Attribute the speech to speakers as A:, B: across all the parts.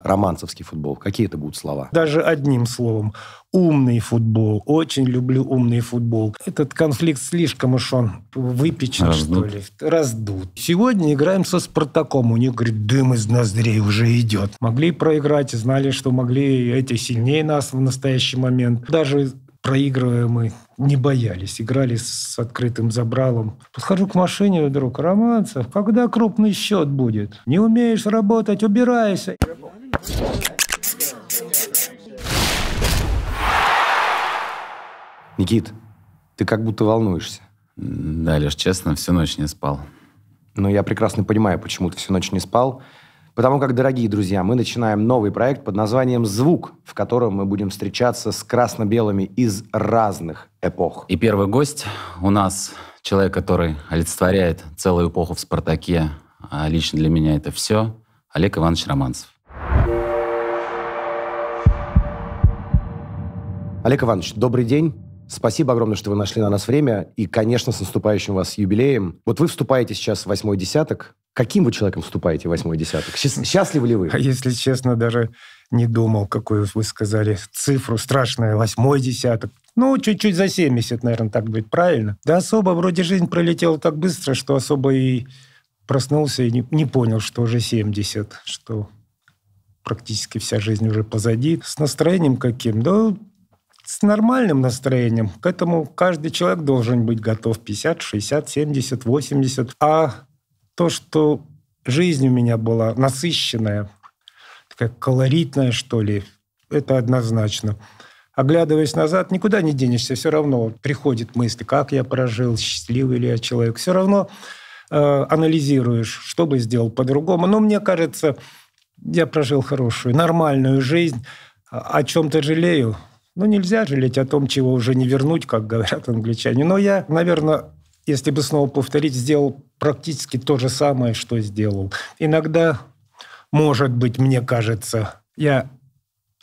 A: романцевский футбол? Какие это будут слова?
B: Даже одним словом. Умный футбол. Очень люблю умный футбол. Этот конфликт слишком уж он выпечен, Раздут. что ли. Раздут. Сегодня играем со «Спартаком». У них, говорит, дым из ноздрей уже идет. Могли проиграть, знали, что могли эти сильнее нас в настоящий момент. Даже проигрывая мы не боялись, играли с открытым забралом. Подхожу к машине, вдруг, Романцев, когда крупный счет будет? Не умеешь работать, убирайся.
A: Никит, ты как будто волнуешься.
C: Да, лишь честно, всю ночь не спал.
A: Но я прекрасно понимаю, почему ты всю ночь не спал. Потому как, дорогие друзья, мы начинаем новый проект под названием «Звук», в котором мы будем встречаться с красно-белыми из разных эпох.
C: И первый гость у нас человек, который олицетворяет целую эпоху в «Спартаке», а лично для меня это все, Олег Иванович Романцев.
A: Олег Иванович, добрый день. Спасибо огромное, что вы нашли на нас время. И, конечно, с наступающим вас юбилеем. Вот вы вступаете сейчас в восьмой десяток. Каким вы человеком вступаете в восьмой десяток? Счастливы ли вы?
B: А если честно, даже не думал, какую вы сказали цифру. Страшная, восьмой десяток. Ну, чуть-чуть за 70, наверное, так будет правильно. Да особо вроде жизнь пролетела так быстро, что особо и проснулся и не, не понял, что уже 70, что практически вся жизнь уже позади. С настроением каким? Да с нормальным настроением. К этому каждый человек должен быть готов 50, 60, 70, 80. А то, что жизнь у меня была насыщенная, такая колоритная, что ли, это однозначно. Оглядываясь назад, никуда не денешься, все равно приходит мысль, как я прожил, счастливый ли я человек. Все равно э, анализируешь, что бы сделал по-другому. Но мне кажется, я прожил хорошую, нормальную жизнь. О чем-то жалею, ну, нельзя жалеть о том, чего уже не вернуть, как говорят англичане. Но я, наверное, если бы снова повторить, сделал практически то же самое, что сделал. Иногда, может быть, мне кажется, я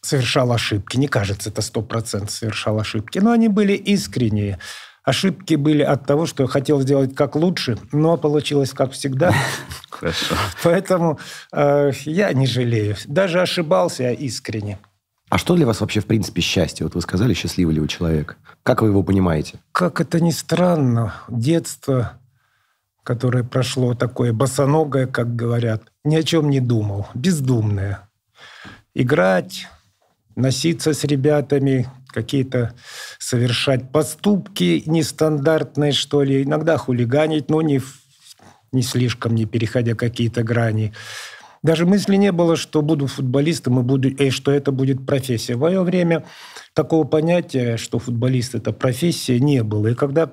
B: совершал ошибки. Не кажется, это сто процентов совершал ошибки. Но они были искренние. Ошибки были от того, что я хотел сделать как лучше, но получилось как всегда.
C: Хорошо.
B: Поэтому э, я не жалею. Даже ошибался я искренне.
A: А что для вас вообще, в принципе, счастье? Вот вы сказали, счастливый ли вы человек. Как вы его понимаете?
B: Как это ни странно, детство, которое прошло такое босоногое, как говорят, ни о чем не думал, бездумное. Играть, носиться с ребятами, какие-то совершать поступки нестандартные, что ли, иногда хулиганить, но не, не слишком, не переходя какие-то грани. Даже мысли не было, что буду футболистом и, буду, и что это будет профессия. В мое время такого понятия, что футболист – это профессия, не было. И когда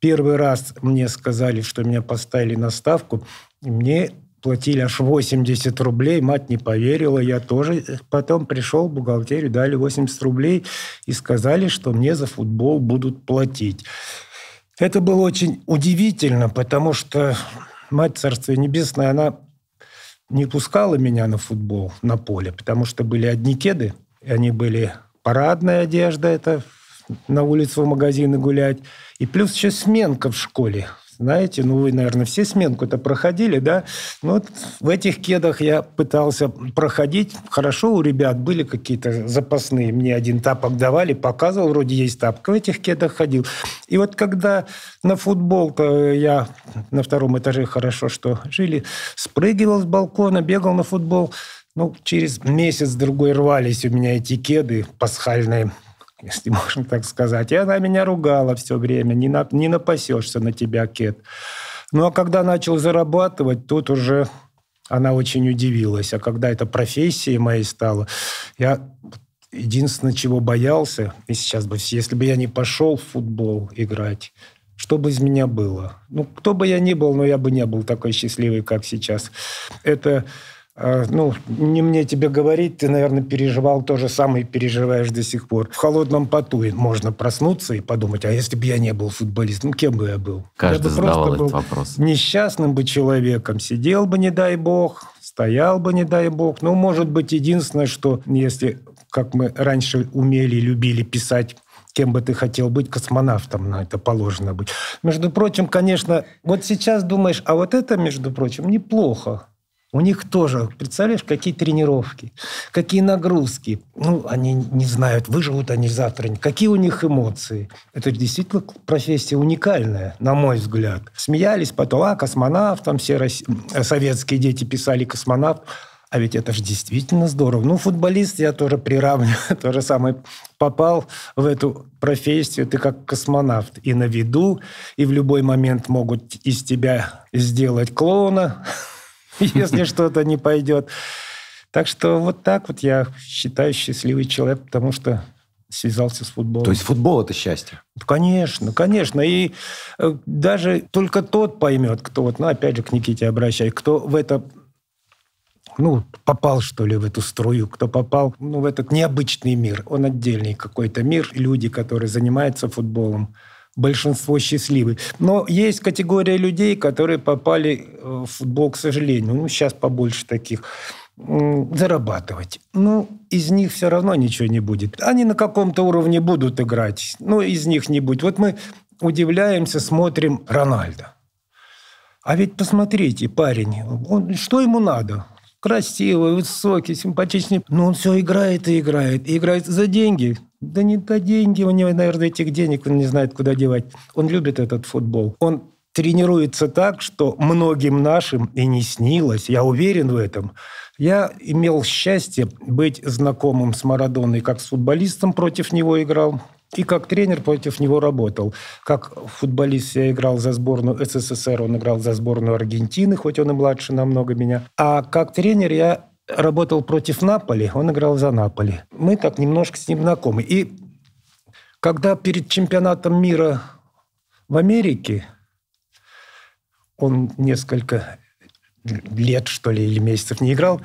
B: первый раз мне сказали, что меня поставили на ставку, мне платили аж 80 рублей, мать не поверила, я тоже. Потом пришел в бухгалтерию, дали 80 рублей и сказали, что мне за футбол будут платить. Это было очень удивительно, потому что мать Царствия Небесное, она не пускала меня на футбол на поле, потому что были одни кеды, и они были парадная одежда, это на улицу в магазины гулять, и плюс еще сменка в школе. Знаете, ну вы, наверное, все сменку-то проходили, да? Ну, вот в этих кедах я пытался проходить. Хорошо, у ребят были какие-то запасные. Мне один тапок давали, показывал, вроде есть тапка. В этих кедах ходил. И вот когда на футбол-то я на втором этаже хорошо, что жили, спрыгивал с балкона, бегал на футбол. Ну, через месяц-другой рвались у меня эти кеды пасхальные если можно так сказать. И она меня ругала все время, не, на, не напасешься на тебя, Кет. Ну, а когда начал зарабатывать, тут уже она очень удивилась. А когда это профессией моей стало, я единственное, чего боялся, и сейчас бы, если бы я не пошел в футбол играть, что бы из меня было? Ну, кто бы я ни был, но я бы не был такой счастливый, как сейчас. Это ну, не мне тебе говорить, ты, наверное, переживал то же самое и переживаешь до сих пор. В холодном поту можно проснуться и подумать, а если бы я не был футболистом, ну, кем бы я был?
C: Каждый
B: я бы
C: задавал
B: этот
C: был вопрос.
B: Несчастным бы человеком. Сидел бы, не дай бог, стоял бы, не дай бог. Ну, может быть, единственное, что если, как мы раньше умели, любили писать кем бы ты хотел быть, космонавтом, на это положено быть. Между прочим, конечно, вот сейчас думаешь, а вот это, между прочим, неплохо У них тоже, представляешь, какие тренировки, какие нагрузки. Ну, они не знают, выживут они завтра. Какие у них эмоции. Это действительно профессия уникальная, на мой взгляд. Смеялись потом, а, космонавт, там все рос... советские дети писали космонавт. А ведь это же действительно здорово. Ну, футболист я тоже приравниваю. То же самое. Попал в эту профессию, ты как космонавт. И на виду, и в любой момент могут из тебя сделать клоуна если что-то не пойдет. Так что вот так вот я считаю счастливый человек, потому что связался с футболом.
A: То есть футбол – это счастье?
B: Конечно, конечно. И э, даже только тот поймет, кто вот, ну, опять же, к Никите обращаюсь, кто в это ну, попал, что ли, в эту струю, кто попал ну, в этот необычный мир. Он отдельный какой-то мир. Люди, которые занимаются футболом, большинство счастливы. Но есть категория людей, которые попали э, в футбол, к сожалению. Ну, сейчас побольше таких зарабатывать. Ну, из них все равно ничего не будет. Они на каком-то уровне будут играть, но из них не будет. Вот мы удивляемся, смотрим Рональда. А ведь посмотрите, парень, он, что ему надо? Красивый, высокий, симпатичный. Но он все играет и играет. И играет за деньги. Да не до деньги, у него, наверное, этих денег он не знает, куда девать. Он любит этот футбол. Он тренируется так, что многим нашим и не снилось. Я уверен в этом. Я имел счастье быть знакомым с Марадоной, как с футболистом против него играл, и как тренер против него работал. Как футболист я играл за сборную СССР, он играл за сборную Аргентины, хоть он и младше намного меня. А как тренер я работал против Наполи, он играл за Наполи. Мы так немножко с ним знакомы. И когда перед чемпионатом мира в Америке он несколько лет, что ли, или месяцев не играл,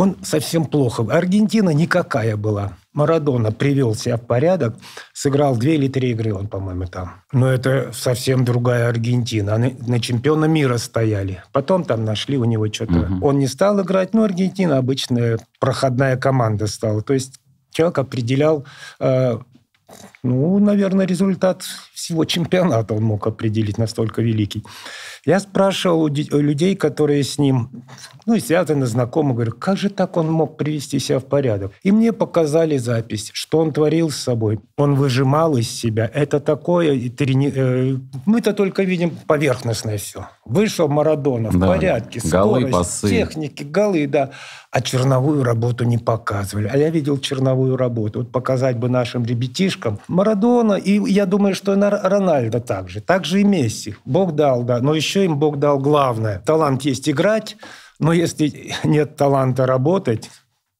B: он совсем плохо. Аргентина никакая была. Марадона привел себя в порядок, сыграл две или три игры он, по-моему, там. Но это совсем другая Аргентина. Они на чемпиона мира стояли. Потом там нашли у него что-то. Угу. Он не стал играть, но Аргентина обычная проходная команда стала. То есть человек определял э, ну, наверное, результат всего чемпионата он мог определить настолько великий. Я спрашивал у людей, которые с ним, ну, связаны, знакомы, говорю, как же так он мог привести себя в порядок? И мне показали запись, что он творил с собой. Он выжимал из себя. Это такое... Трени... Э, мы-то только видим поверхностное все. Вышел Марадона в да. порядке,
C: голы, скорость, пасы.
B: техники, голы, да. А черновую работу не показывали. А я видел черновую работу. Вот показать бы нашим ребятишкам. Марадона, и я думаю, что и на Рональдо также. Также и Месси. Бог дал, да. Но еще им Бог дал главное. Талант есть играть, но если нет таланта работать,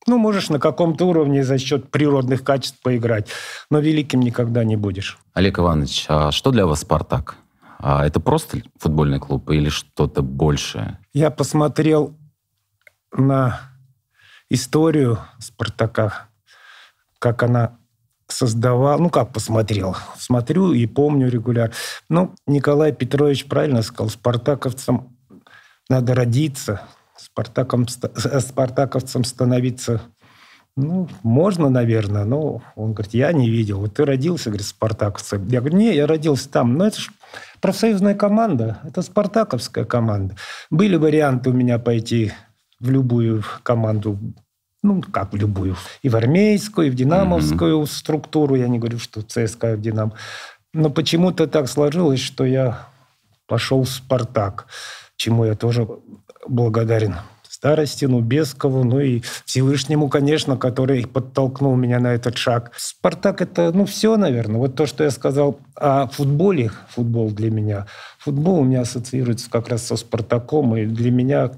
B: ну, можешь на каком-то уровне за счет природных качеств поиграть, но великим никогда не будешь.
C: Олег Иванович, а что для вас «Спартак»? А это просто футбольный клуб или что-то большее?
B: Я посмотрел на историю «Спартака», как она создавал, ну как посмотрел, смотрю и помню регулярно. Ну, Николай Петрович правильно сказал, спартаковцам надо родиться, спартаком, спартаковцам становиться ну, можно, наверное, но он говорит, я не видел. Вот ты родился, говорит, спартаковцем. Я говорю, не, я родился там. Но это же профсоюзная команда, это спартаковская команда. Были варианты у меня пойти в любую команду ну, как в любую, и в армейскую, и в динамовскую mm-hmm. структуру, я не говорю, что ЦСКА в Динамо. Но почему-то так сложилось, что я пошел в «Спартак», чему я тоже благодарен Старостину, Бескову, ну и Всевышнему, конечно, который подтолкнул меня на этот шаг. «Спартак» — это, ну, все, наверное. Вот то, что я сказал о футболе, футбол для меня. Футбол у меня ассоциируется как раз со «Спартаком», и для меня,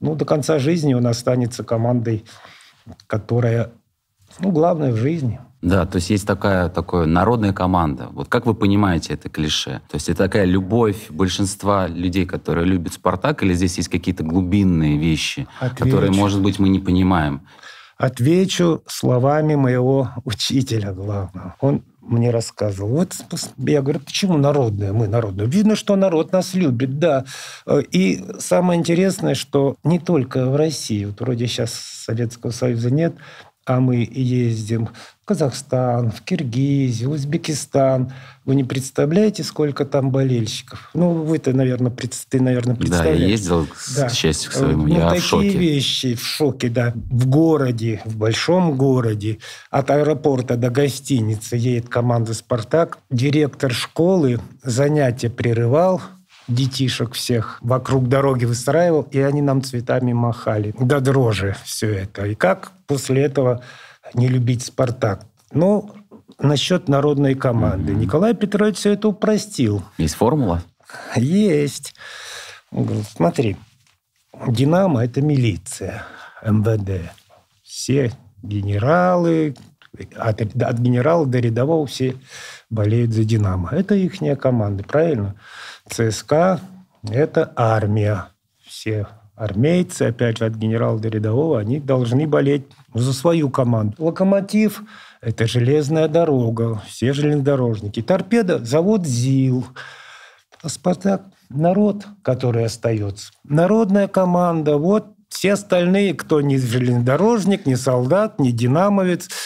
B: ну, до конца жизни он останется командой которая, ну, главное в жизни.
C: Да, то есть есть такая, такая народная команда. Вот как вы понимаете это клише? То есть это такая любовь большинства людей, которые любят «Спартак», или здесь есть какие-то глубинные вещи, Отвечу. которые, может быть, мы не понимаем?
B: Отвечу словами моего учителя главного. Он мне рассказывал. Вот я говорю, почему народная? Мы народная. Видно, что народ нас любит, да. И самое интересное, что не только в России, вот вроде сейчас Советского Союза нет, а мы ездим в Казахстан, в Киргизию, Узбекистан. Вы не представляете, сколько там болельщиков? Ну, вы-то, наверное, ты, наверное, представляете.
C: Да, я ездил, да. к счастью, к своему. Ну, я
B: такие
C: в шоке.
B: вещи в шоке, да. В городе, в большом городе, от аэропорта до гостиницы едет команда «Спартак». Директор школы занятия прерывал, детишек всех вокруг дороги выстраивал, и они нам цветами махали. До дрожи все это. И как после этого не любить «Спартак»? Ну, насчет народной команды. Mm-hmm. Николай Петрович все это упростил.
C: Есть формула?
B: Есть. Смотри, «Динамо» – это милиция, МВД. Все генералы, от, от генерала до рядового все болеют за «Динамо». Это их команда, правильно? ЦСКА – это армия. Все армейцы, опять же, от генерала до рядового, они должны болеть за свою команду. Локомотив – это железная дорога, все железнодорожники. Торпеда – завод ЗИЛ. Спартак – народ, который остается. Народная команда. Вот все остальные, кто не железнодорожник, не солдат, не динамовец –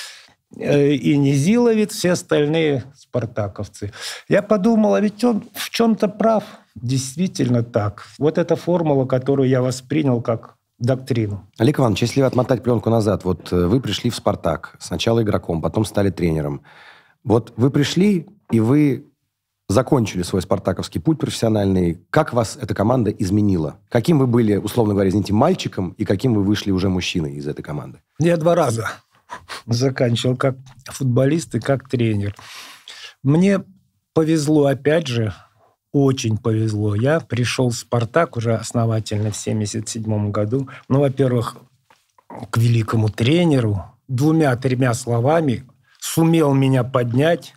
B: и не Зиловец, все остальные спартаковцы. Я подумал, а ведь он в чем-то прав. Действительно так. Вот эта формула, которую я воспринял как доктрину.
A: Олег Иванович, если отмотать пленку назад, вот э, вы пришли в «Спартак», сначала игроком, потом стали тренером. Вот вы пришли, и вы закончили свой спартаковский путь профессиональный. Как вас эта команда изменила? Каким вы были, условно говоря, извините, мальчиком, и каким вы вышли уже мужчиной из этой команды?
B: Я два раза заканчивал как футболист и как тренер. Мне повезло, опять же, очень повезло. Я пришел в «Спартак» уже основательно в 1977 году. Ну, во-первых, к великому тренеру двумя-тремя словами сумел меня поднять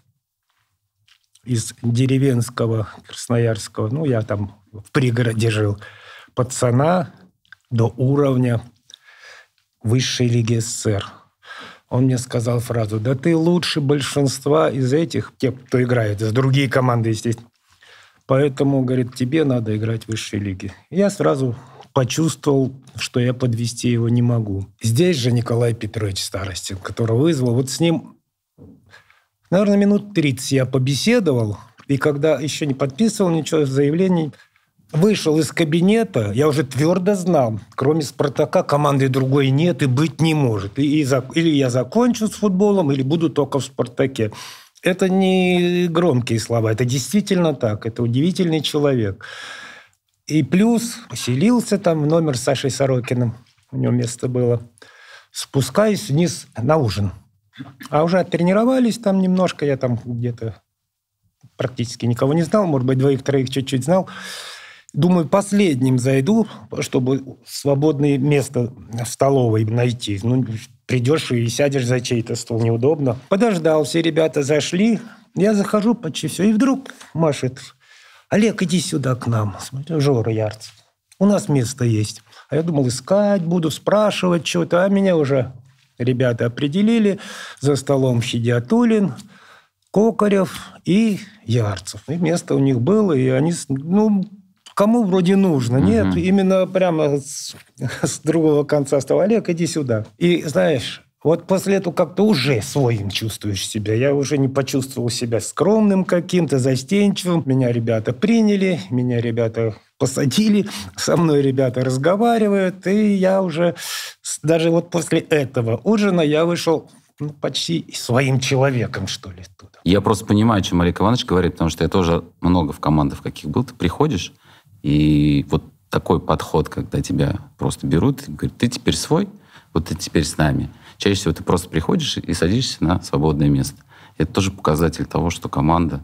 B: из деревенского красноярского, ну, я там в пригороде жил, пацана до уровня высшей лиги СССР он мне сказал фразу, да ты лучше большинства из этих, тех, кто играет, из другие команды, естественно. Поэтому, говорит, тебе надо играть в высшей лиге. Я сразу почувствовал, что я подвести его не могу. Здесь же Николай Петрович Старостин, которого вызвал, вот с ним, наверное, минут 30 я побеседовал, и когда еще не подписывал ничего, заявлений, вышел из кабинета, я уже твердо знал, кроме «Спартака» команды другой нет и быть не может. И, и, или я закончу с футболом, или буду только в «Спартаке». Это не громкие слова, это действительно так. Это удивительный человек. И плюс поселился там в номер с Сашей Сорокиным, у него место было. Спускаюсь вниз на ужин. А уже оттренировались там немножко, я там где-то практически никого не знал, может быть, двоих-троих чуть-чуть знал. Думаю, последним зайду, чтобы свободное место в столовой найти. Ну, придешь и сядешь за чей-то стол, неудобно. Подождал, все ребята зашли. Я захожу почти все, и вдруг машет. Олег, иди сюда к нам. Смотрю, Жора Ярцев. У нас место есть. А я думал, искать буду, спрашивать что-то. А меня уже ребята определили. За столом Федиатулин, Кокарев и Ярцев. И место у них было, и они, ну, кому вроде нужно. Угу. Нет, именно прямо с, с другого конца стал Олег, иди сюда. И знаешь, вот после этого как-то уже своим чувствуешь себя. Я уже не почувствовал себя скромным каким-то, застенчивым. Меня ребята приняли, меня ребята посадили, со мной ребята разговаривают, и я уже даже вот после этого ужина я вышел ну, почти своим человеком, что ли, туда.
C: Я просто понимаю, о чем Олег Иванович говорит, потому что я тоже много в командах каких был. Ты приходишь, и вот такой подход, когда тебя просто берут говорят, ты теперь свой, вот ты теперь с нами. Чаще всего ты просто приходишь и садишься на свободное место. Это тоже показатель того, что команда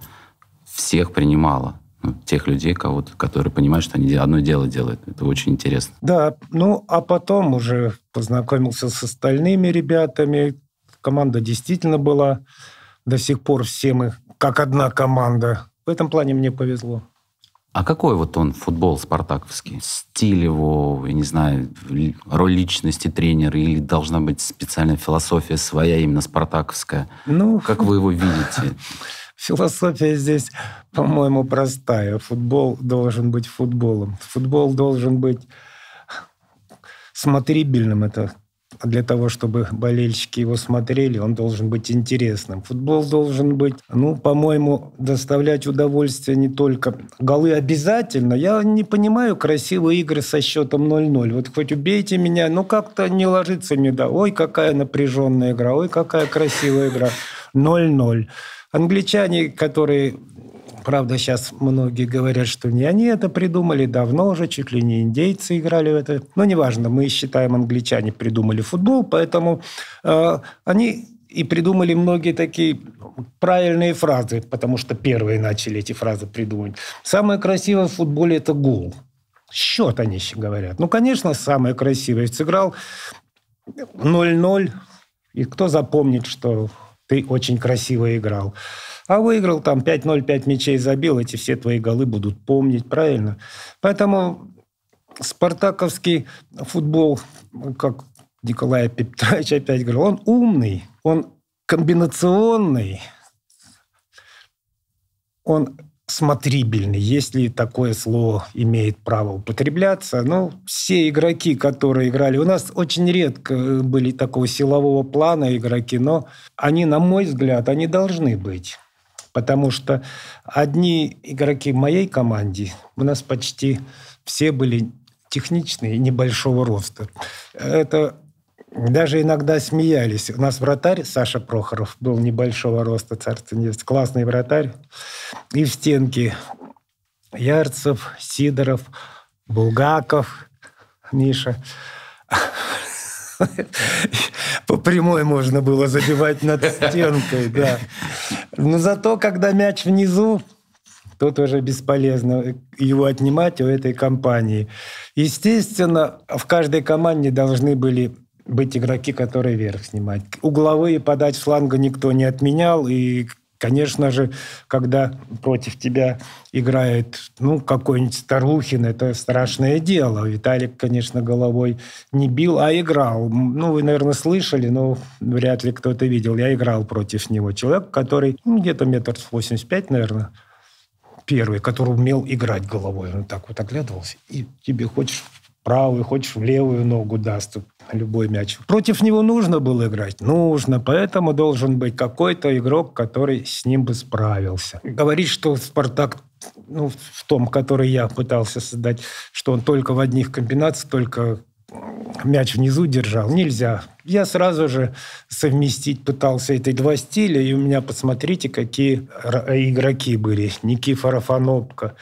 C: всех принимала. Ну, тех людей, кого которые понимают, что они одно дело делают. Это очень интересно.
B: Да, ну а потом уже познакомился с остальными ребятами. Команда действительно была до сих пор все мы как одна команда. В этом плане мне повезло.
C: А какой вот он футбол спартаковский? Стиль его, я не знаю, роль личности тренера или должна быть специальная философия своя, именно спартаковская? Ну, как вы его видите?
B: Философия здесь, по-моему, простая. Футбол должен быть футболом. Футбол должен быть смотрибельным. Это для того, чтобы болельщики его смотрели, он должен быть интересным. Футбол должен быть, ну, по-моему, доставлять удовольствие не только голы обязательно. Я не понимаю красивые игры со счетом 0-0. Вот хоть убейте меня, но как-то не ложится мне, да, ой, какая напряженная игра, ой, какая красивая игра. 0-0. Англичане, которые Правда, сейчас многие говорят, что не они это придумали, давно уже, чуть ли не индейцы играли в это. Но неважно, мы считаем, англичане придумали футбол, поэтому э, они и придумали многие такие правильные фразы, потому что первые начали эти фразы придумывать. Самое красивое в футболе – это гол. Счет они еще говорят. Ну, конечно, самое красивое. Сыграл 0-0, и кто запомнит, что ты очень красиво играл. А выиграл там 5-0, 5 мячей забил, эти все твои голы будут помнить, правильно? Поэтому спартаковский футбол, как Николай Петрович опять говорил, он умный, он комбинационный, он смотрибельный, если такое слово имеет право употребляться. Ну, все игроки, которые играли... У нас очень редко были такого силового плана игроки, но они, на мой взгляд, они должны быть. Потому что одни игроки в моей команде, у нас почти все были техничные, небольшого роста. Это даже иногда смеялись. У нас вратарь Саша Прохоров был небольшого роста, царство небесное, классный вратарь. И в стенке Ярцев, Сидоров, Булгаков, Миша. По прямой можно было забивать над стенкой, да. Но зато, когда мяч внизу, тут уже бесполезно его отнимать у этой компании. Естественно, в каждой команде должны были быть игроки, которые вверх снимать. Угловые подать фланга никто не отменял, и Конечно же, когда против тебя играет ну, какой-нибудь Старухин, это страшное дело. Виталик, конечно, головой не бил, а играл. Ну, вы, наверное, слышали, но вряд ли кто-то видел. Я играл против него. Человек, который ну, где-то метр 85, наверное, первый, который умел играть головой. Он так вот оглядывался, и тебе хочешь правую, хочешь в левую ногу даст любой мяч. Против него нужно было играть? Нужно. Поэтому должен быть какой-то игрок, который с ним бы справился. Говорить, что «Спартак» ну, в том, который я пытался создать, что он только в одних комбинациях, только мяч внизу держал. Нельзя. Я сразу же совместить пытался эти два стиля, и у меня, посмотрите, какие игроки были. Никифоров, Анопка,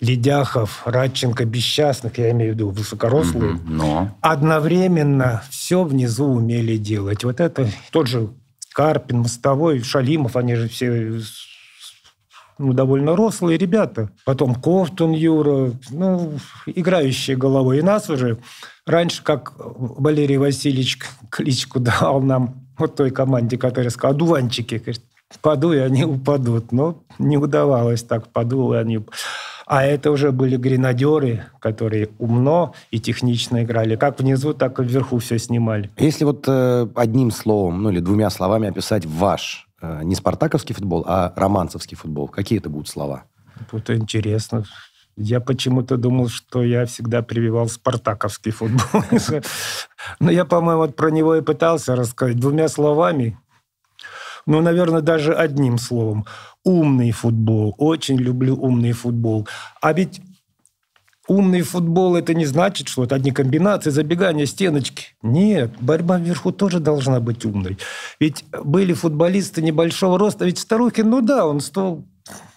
B: Ледяхов, Радченко, Бесчастных, я имею в виду высокорослые,
C: но...
B: одновременно все внизу умели делать. Вот это тот же Карпин, Мостовой, Шалимов, они же все ну, довольно рослые ребята. Потом Ковтун Юра, ну, играющие головой. И нас уже раньше, как Валерий Васильевич кличку дал нам, вот той команде, которая сказала, одуванчики, говорит, паду, и они упадут. Но не удавалось так, паду, и они... А это уже были гренадеры, которые умно и технично играли. Как внизу, так и вверху все снимали.
A: Если вот э, одним словом, ну или двумя словами описать ваш, э, не спартаковский футбол, а романцевский футбол, какие это будут слова?
B: Это интересно. Я почему-то думал, что я всегда прививал спартаковский футбол. Но я, по-моему, про него и пытался рассказать двумя словами. Ну, наверное, даже одним словом умный футбол. Очень люблю умный футбол. А ведь умный футбол это не значит, что это одни комбинации, забегания, стеночки. Нет, борьба вверху тоже должна быть умной. Ведь были футболисты небольшого роста. Ведь Старухин, ну да, он 100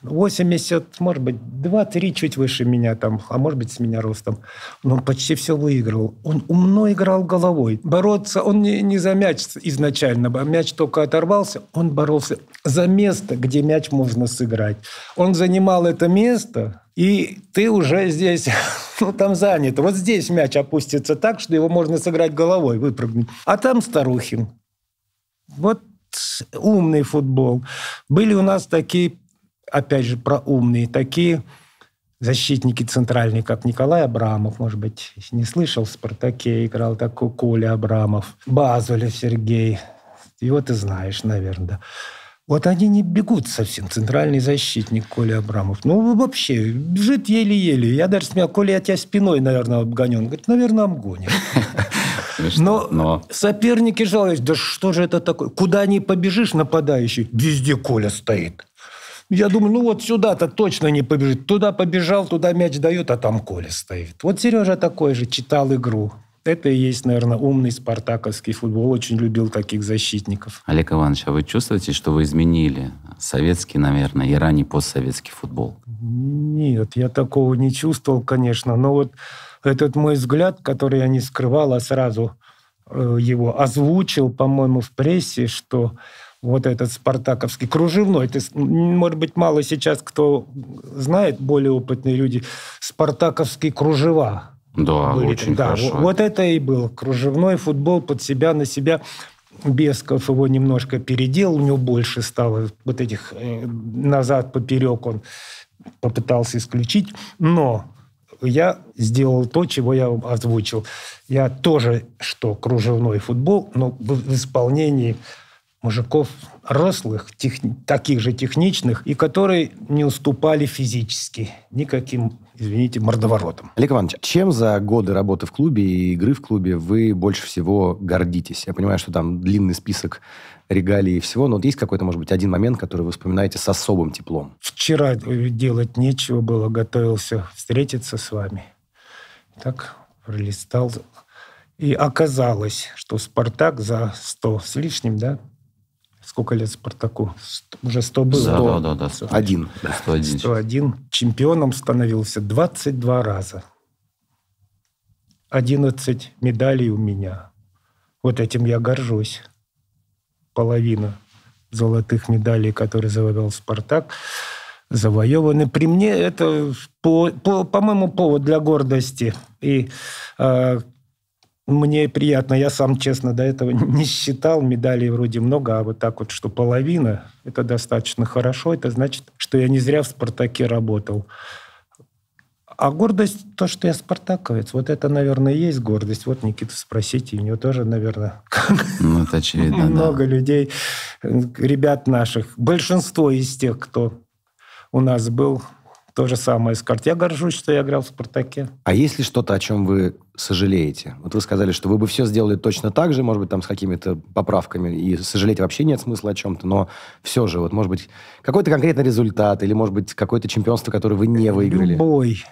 B: 80, может быть, 2-3 чуть выше меня там, а может быть, с меня ростом. Но он почти все выиграл. Он умно играл головой. Бороться, он не, не за мяч изначально, мяч только оторвался, он боролся за место, где мяч можно сыграть. Он занимал это место, и ты уже здесь, ну, там занят. Вот здесь мяч опустится так, что его можно сыграть головой, выпрыгнуть. А там Старухин. Вот умный футбол. Были у нас такие опять же, про умные, такие защитники центральные, как Николай Абрамов, может быть, не слышал, в «Спартаке» играл такой Коля Абрамов, Базулев Сергей, его ты знаешь, наверное, да. Вот они не бегут совсем. Центральный защитник Коля Абрамов. Ну, вообще, бежит еле-еле. Я даже смеял, Коля, я тебя спиной, наверное, обгоню. Он говорит, наверное, обгонит. Но, но соперники жалуются, да что же это такое? Куда не побежишь, нападающий, везде Коля стоит. Я думаю, ну вот сюда-то точно не побежит. Туда побежал, туда мяч дает, а там Коля стоит. Вот Сережа такой же, читал игру. Это и есть, наверное, умный спартаковский футбол. Очень любил таких защитников.
C: Олег Иванович, а вы чувствуете, что вы изменили советский, наверное, и ранний постсоветский футбол?
B: Нет, я такого не чувствовал, конечно. Но вот этот мой взгляд, который я не скрывал, а сразу э, его озвучил, по-моему, в прессе, что вот этот спартаковский кружевной. Это, может быть, мало сейчас кто знает, более опытные люди, спартаковские кружева.
C: Да, были. очень да, хорошо.
B: Вот это и был кружевной футбол под себя, на себя. Бесков его немножко переделал, у него больше стало вот этих э, назад поперек он попытался исключить, но я сделал то, чего я озвучил. Я тоже, что кружевной футбол, но в исполнении мужиков рослых, тех, таких же техничных, и которые не уступали физически никаким, извините, мордоворотам.
A: Олег Иванович, чем за годы работы в клубе и игры в клубе вы больше всего гордитесь? Я понимаю, что там длинный список регалий и всего, но вот есть какой-то, может быть, один момент, который вы вспоминаете с особым теплом?
B: Вчера делать нечего было, готовился встретиться с вами. Так пролистал. И оказалось, что «Спартак» за сто с лишним, да, Сколько лет Спартаку? Уже 100 было.
C: Да, да, да. да.
A: Один.
B: 101. 101. Чемпионом становился 22 раза. 11 медалей у меня. Вот этим я горжусь. Половина золотых медалей, которые завоевал «Спартак», завоеваны при мне. Это, по, по, по-моему, повод для гордости. И э, мне приятно, я сам, честно, до этого не считал, медалей вроде много, а вот так вот, что половина, это достаточно хорошо, это значит, что я не зря в «Спартаке» работал. А гордость, то, что я спартаковец, вот это, наверное, и есть гордость. Вот Никита спросите, у него тоже, наверное,
C: ну, это очевидно,
B: много да. людей, ребят наших. Большинство из тех, кто у нас был, то же самое скажет. Я горжусь, что я играл в «Спартаке».
A: А есть ли что-то, о чем вы сожалеете? Вот вы сказали, что вы бы все сделали точно так же, может быть, там с какими-то поправками, и сожалеть вообще нет смысла о чем-то, но все же, вот, может быть, какой-то конкретный результат, или, может быть, какое-то чемпионство, которое вы не выиграли?
B: Любой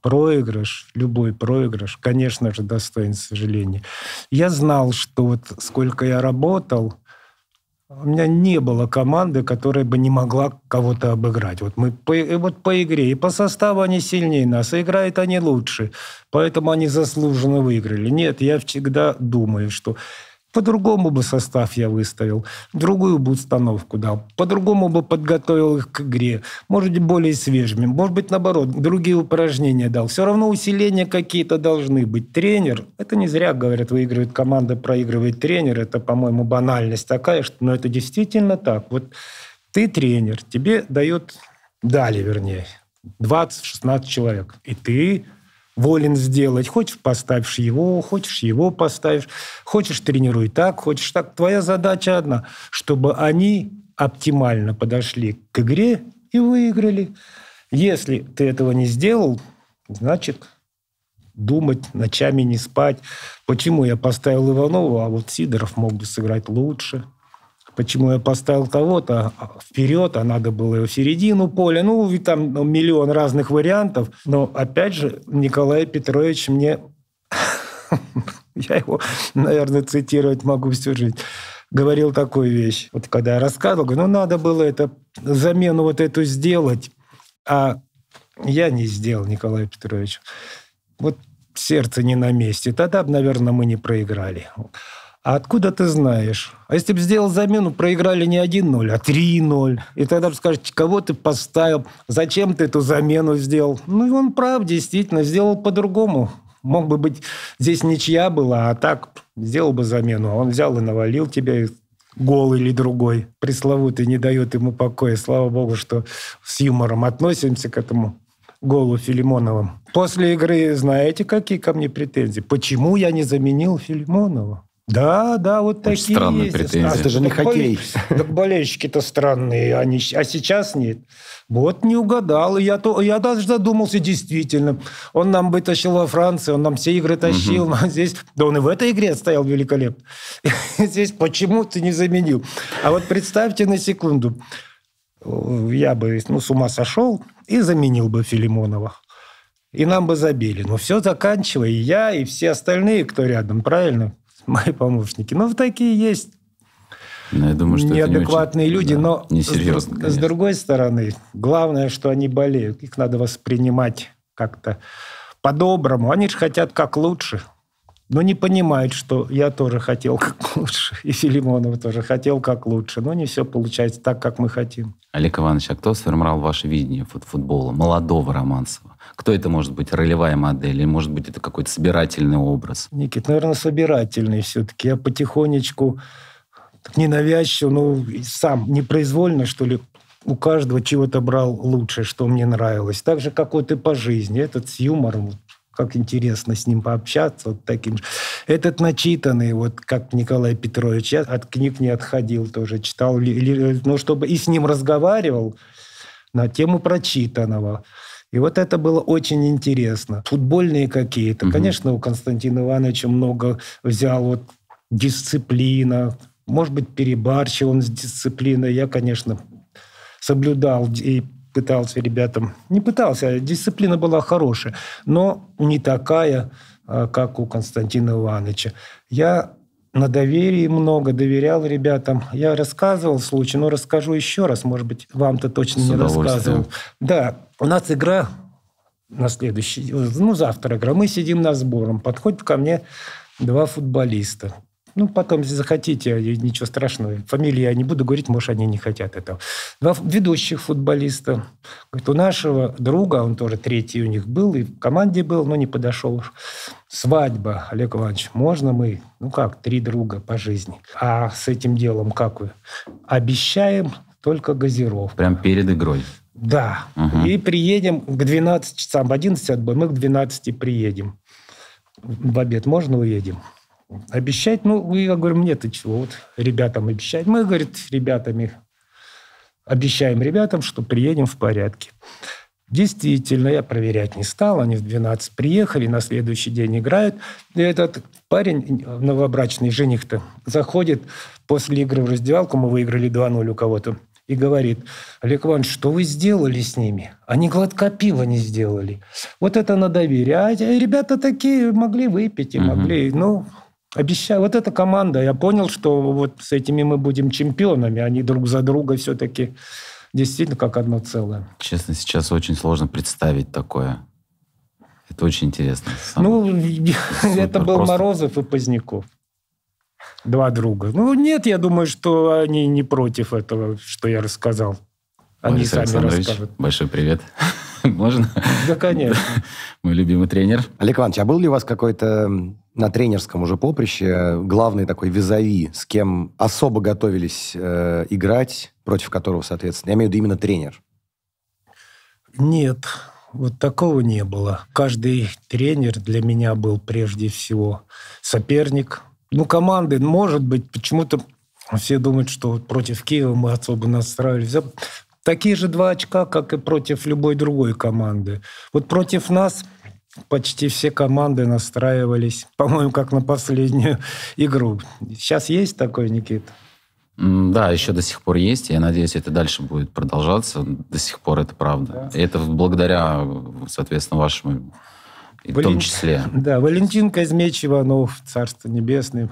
B: проигрыш, любой проигрыш, конечно же, достоин сожаления. Я знал, что вот сколько я работал, у меня не было команды, которая бы не могла кого-то обыграть. Вот мы по, вот по игре и по составу они сильнее нас, и играют они лучше, поэтому они заслуженно выиграли. Нет, я всегда думаю, что по-другому бы состав я выставил, другую бы установку дал, по-другому бы подготовил их к игре, может быть, более свежими, может быть, наоборот, другие упражнения дал. Все равно усиления какие-то должны быть. Тренер, это не зря говорят, выигрывает команда, проигрывает тренер, это, по-моему, банальность такая, что, но это действительно так. Вот ты тренер, тебе дают, дали, вернее, 20-16 человек, и ты волен сделать. Хочешь, поставишь его, хочешь, его поставишь. Хочешь, тренируй так, хочешь так. Твоя задача одна, чтобы они оптимально подошли к игре и выиграли. Если ты этого не сделал, значит, думать, ночами не спать. Почему я поставил Иванова, а вот Сидоров мог бы сыграть лучше – почему я поставил того-то вперед, а надо было его в середину поля. Ну, там миллион разных вариантов. Но, опять же, Николай Петрович мне... Я его, наверное, цитировать могу всю жизнь говорил такую вещь. Вот когда я рассказывал, говорю, ну, надо было это, замену вот эту сделать, а я не сделал, Николай Петрович. Вот сердце не на месте. Тогда, наверное, мы не проиграли. А откуда ты знаешь? А если бы сделал замену, проиграли не 1-0, а 3-0. И тогда бы скажете, кого ты поставил, зачем ты эту замену сделал? Ну, и он прав, действительно, сделал по-другому. Мог бы быть, здесь ничья была, а так сделал бы замену. Он взял и навалил тебя, гол или другой. Пресловутый не дает ему покоя. Слава богу, что с юмором относимся к этому голу Филимоновым. После игры знаете, какие ко мне претензии? Почему я не заменил Филимонова? Да, да, вот Очень такие
C: странные есть. претензии. А,
A: это же не так хоккей.
B: Так болельщики-то странные, они, а сейчас нет. Вот не угадал. И я, то, я даже задумался, действительно. Он нам вытащил во Франции, он нам все игры тащил. Угу. Здесь, да он и в этой игре стоял великолепно. Здесь почему ты не заменил? А вот представьте на секунду, я бы ну, с ума сошел и заменил бы Филимонова. И нам бы забили. Но все заканчивая, и я, и все остальные, кто рядом, правильно? Мои помощники. Ну, такие есть
C: но ну, я думаю, что
B: неадекватные
C: не
B: очень, люди, да, но
C: несерьезно,
B: с, с другой стороны, главное, что они болеют. Их надо воспринимать как-то по-доброму. Они же хотят как лучше но не понимает, что я тоже хотел как лучше, и Филимонов тоже хотел как лучше, но не все получается так, как мы хотим.
C: Олег Иванович, а кто сформировал ваше видение футбола, молодого Романцева? Кто это может быть, ролевая модель, или может быть это какой-то собирательный образ?
B: Никит, наверное, собирательный все-таки. Я потихонечку, ненавязчиво, ну, сам непроизвольно, что ли, у каждого чего-то брал лучше, что мне нравилось. Так же, как вот и по жизни. Этот с юмором, как интересно с ним пообщаться, вот таким же. Этот начитанный, вот как Николай Петрович, я от книг не отходил тоже, читал, ну, чтобы и с ним разговаривал на тему прочитанного. И вот это было очень интересно. Футбольные какие-то. Угу. Конечно, у Константина Ивановича много взял вот дисциплина, может быть, перебарщил он с дисциплиной. Я, конечно, соблюдал и пытался ребятам... Не пытался, а дисциплина была хорошая, но не такая, а, как у Константина Ивановича. Я на доверии много доверял ребятам. Я рассказывал случай, но расскажу еще раз. Может быть, вам-то точно не рассказывал. Да, у нас игра на следующий... Ну, завтра игра. Мы сидим на сбором. Подходит ко мне два футболиста. Ну, потом, если захотите, ничего страшного. Фамилии я не буду говорить, может, они не хотят этого. Два ведущих футболиста. Говорит, у нашего друга, он тоже третий у них был, и в команде был, но не подошел. Свадьба, Олег Иванович, можно мы, ну как, три друга по жизни. А с этим делом как вы? Обещаем только газировку.
C: Прям перед игрой?
B: Да. Угу. И приедем к 12 часам. В 11 отбой, мы к 12 приедем. В обед можно уедем? Обещать, ну, я говорю, мне-то чего, вот ребятам обещать. Мы, говорит, ребятами обещаем ребятам, что приедем в порядке. Действительно, я проверять не стал. Они в 12 приехали, на следующий день играют. И этот парень, новобрачный жених-то, заходит после игры в раздевалку, мы выиграли 2-0 у кого-то, и говорит, Олег Иванович, что вы сделали с ними? Они глотка пива не сделали. Вот это на доверие. А ребята такие могли выпить и угу. могли, ну, Обещаю, вот эта команда, я понял, что вот с этими мы будем чемпионами, они друг за друга все-таки действительно как одно целое.
C: Честно, сейчас очень сложно представить такое. Это очень интересно.
B: Сам... Ну, это был Просто... Морозов и Поздняков. Два друга. Ну, нет, я думаю, что они не против этого, что я рассказал. Они
C: Борис сами расскажут. Большой привет. Можно?
B: Да, конечно.
C: Мой любимый тренер.
A: Олег Иванович, а был ли у вас какой-то на тренерском уже поприще главный такой визави, с кем особо готовились э, играть, против которого, соответственно? Я имею в виду именно тренер.
B: Нет, вот такого не было. Каждый тренер для меня был прежде всего соперник. Ну, команды, может быть, почему-то все думают, что против Киева мы особо настраивались. Такие же два очка, как и против любой другой команды. Вот против нас почти все команды настраивались, по-моему, как на последнюю игру. Сейчас есть такой, Никит?
C: Да, еще до сих пор есть. Я надеюсь, это дальше будет продолжаться. До сих пор это правда. Да. И это благодаря, соответственно, вашему в Вален... том числе.
B: Да, Валентин Казмеч Иванов, Царство Небесное,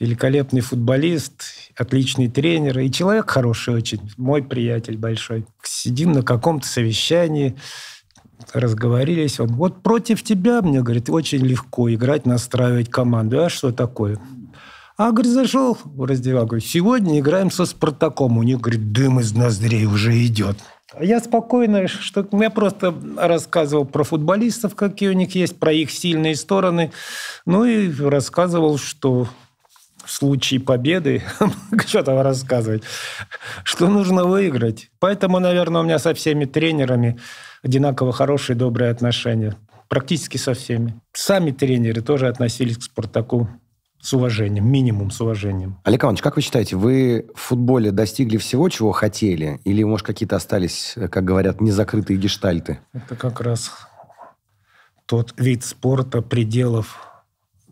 B: великолепный футболист, отличный тренер и человек хороший очень, мой приятель большой. Сидим на каком-то совещании, разговорились. Он, вот против тебя, мне, говорит, очень легко играть, настраивать команду. А что такое? А, говорит, зашел в. Говорит, сегодня играем со Спартаком. У них, говорит, дым из ноздрей уже идет. Я спокойно, что я просто рассказывал про футболистов, какие у них есть, про их сильные стороны. Ну и рассказывал, что в случае победы, что там рассказывать, что нужно выиграть. Поэтому, наверное, у меня со всеми тренерами одинаково хорошие, добрые отношения. Практически со всеми. Сами тренеры тоже относились к «Спартаку» с уважением, минимум с уважением.
A: Олег Иванович, как вы считаете, вы в футболе достигли всего, чего хотели? Или, может, какие-то остались, как говорят, незакрытые гештальты?
B: Это как раз тот вид спорта пределов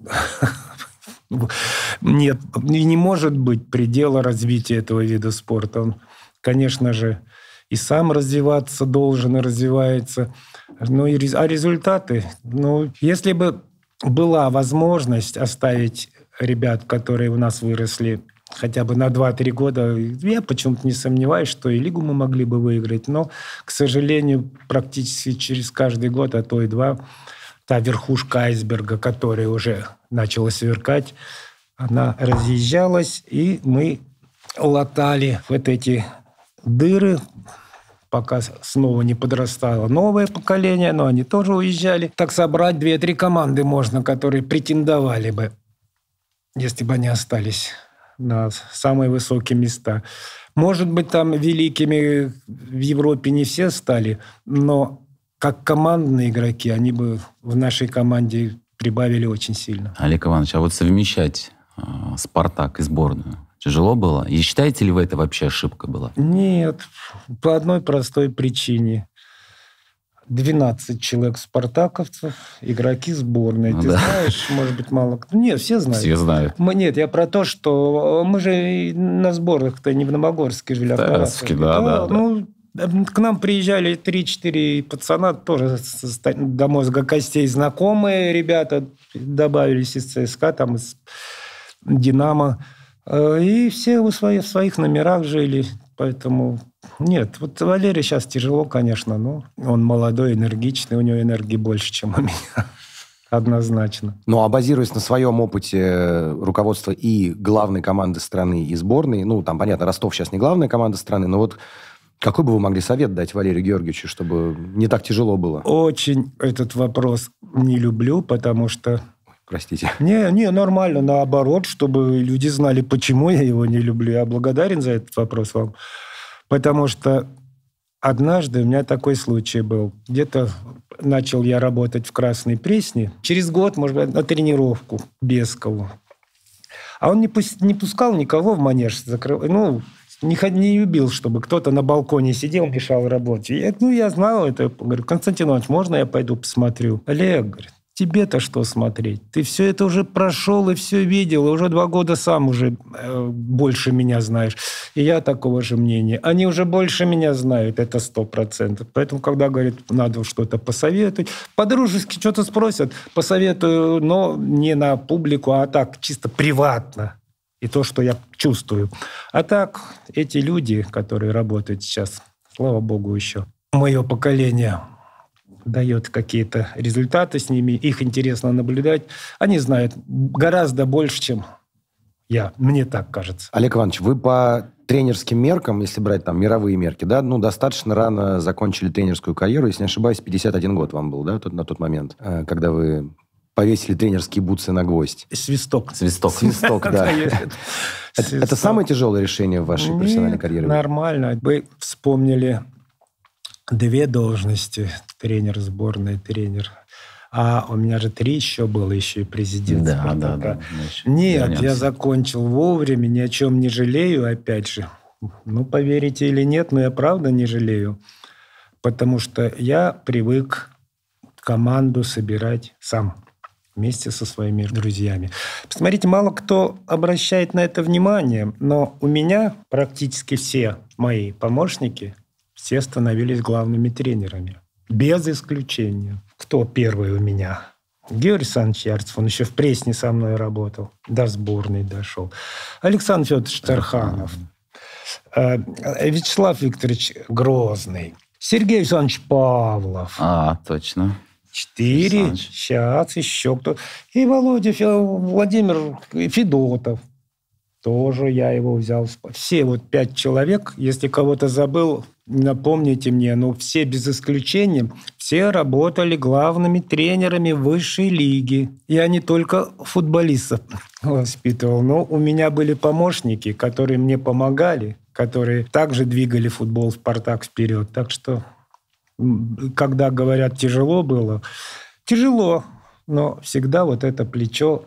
B: нет, не может быть предела развития этого вида спорта. Он, конечно же, и сам развиваться должен, и развивается. Ну, и, а результаты? Ну, если бы была возможность оставить ребят, которые у нас выросли хотя бы на 2-3 года, я почему-то не сомневаюсь, что и лигу мы могли бы выиграть. Но, к сожалению, практически через каждый год, а то и два, та верхушка айсберга, которая уже начала сверкать, она разъезжалась, и мы латали вот эти дыры, пока снова не подрастало новое поколение, но они тоже уезжали. Так собрать две-три команды можно, которые претендовали бы если бы они остались на самые высокие места. Может быть, там великими в Европе не все стали, но как командные игроки они бы в нашей команде прибавили очень сильно.
C: Олег Иванович, а вот совмещать э, «Спартак» и сборную тяжело было? И считаете ли вы это вообще ошибка была?
B: Нет, по одной простой причине. 12 человек спартаковцев, игроки сборной. Ну, Ты да. знаешь, может быть, мало кто... Нет, все знают.
C: Все знают.
B: Мы, нет, я про то, что мы же на сборах-то не в Номогорске жили, а в
C: Тарасовке. Да, да, да.
B: Ну, к нам приезжали 3-4 пацана, тоже до мозга костей знакомые ребята, добавились из ЦСКА, там из Динамо. Э, и все в своих, в своих номерах жили. Поэтому нет, вот Валерий сейчас тяжело, конечно, но он молодой, энергичный, у него энергии больше, чем у меня. Однозначно.
A: Ну, а базируясь на своем опыте руководства и главной команды страны, и сборной, ну, там, понятно, Ростов сейчас не главная команда страны, но вот какой бы вы могли совет дать Валерию Георгиевичу, чтобы не так тяжело было?
B: Очень этот вопрос не люблю, потому что
A: Простите.
B: Не, не, нормально, наоборот, чтобы люди знали, почему я его не люблю. Я благодарен за этот вопрос вам. Потому что однажды у меня такой случай был. Где-то начал я работать в Красной Пресне. Через год, может быть, на тренировку Бескову. А он не, пусть, не пускал никого в манеж. Закрыл, ну, не, не любил, чтобы кто-то на балконе сидел, мешал работе. Я, ну, я знал это. Говорю, Константин Иванович, можно я пойду посмотрю? Олег, говорит, тебе-то что смотреть? Ты все это уже прошел и все видел, и уже два года сам уже э, больше меня знаешь. И я такого же мнения. Они уже больше меня знают, это сто процентов. Поэтому, когда говорят, надо что-то посоветовать, по-дружески что-то спросят, посоветую, но не на публику, а так, чисто приватно. И то, что я чувствую. А так, эти люди, которые работают сейчас, слава богу, еще мое поколение дает какие-то результаты с ними, их интересно наблюдать. Они знают гораздо больше, чем я. Мне так кажется.
A: Олег Иванович, вы по тренерским меркам, если брать там мировые мерки, да, ну, достаточно рано закончили тренерскую карьеру, если не ошибаюсь, 51 год вам был, да, на тот момент, э, когда вы повесили тренерские бутсы на гвоздь.
B: Свисток.
A: Свисток. Свисток, да. Это самое тяжелое решение в вашей профессиональной карьере?
B: Нормально. Вы вспомнили две должности. Тренер сборной, тренер. А у меня же три еще было, еще и президент.
C: Да, да, да.
B: Нет, вернемся. я закончил вовремя, ни о чем не жалею, опять же. Ну, поверите или нет, но я правда не жалею. Потому что я привык команду собирать сам вместе со своими друзьями. Посмотрите, мало кто обращает на это внимание, но у меня практически все мои помощники все становились главными тренерами. Без исключения. Кто первый у меня? Георгий Александрович Ярцев, он еще в Пресне со мной работал, до сборной дошел. Александр Федорович Тарханов, э, Вячеслав Викторович Грозный, Сергей Александрович Павлов.
C: А, точно.
B: Четыре. Сейчас еще кто. И Володя Владимир Федотов. Тоже я его взял. Все вот пять человек. Если кого-то забыл, напомните мне, но все без исключения, все работали главными тренерами высшей лиги. Я не только футболистов воспитывал, но у меня были помощники, которые мне помогали, которые также двигали футбол «Спартак» вперед. Так что, когда говорят «тяжело было», тяжело, но всегда вот это плечо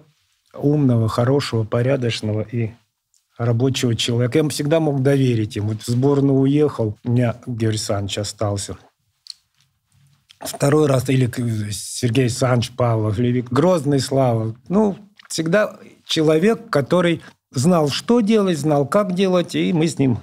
B: умного, хорошего, порядочного и рабочего человека. Я всегда мог доверить ему. Вот в сборную уехал, у меня Георгий Александрович остался. Второй раз, или Сергей Александрович Павлов, или Грозный Слава. Ну, всегда человек, который знал, что делать, знал, как делать, и мы с ним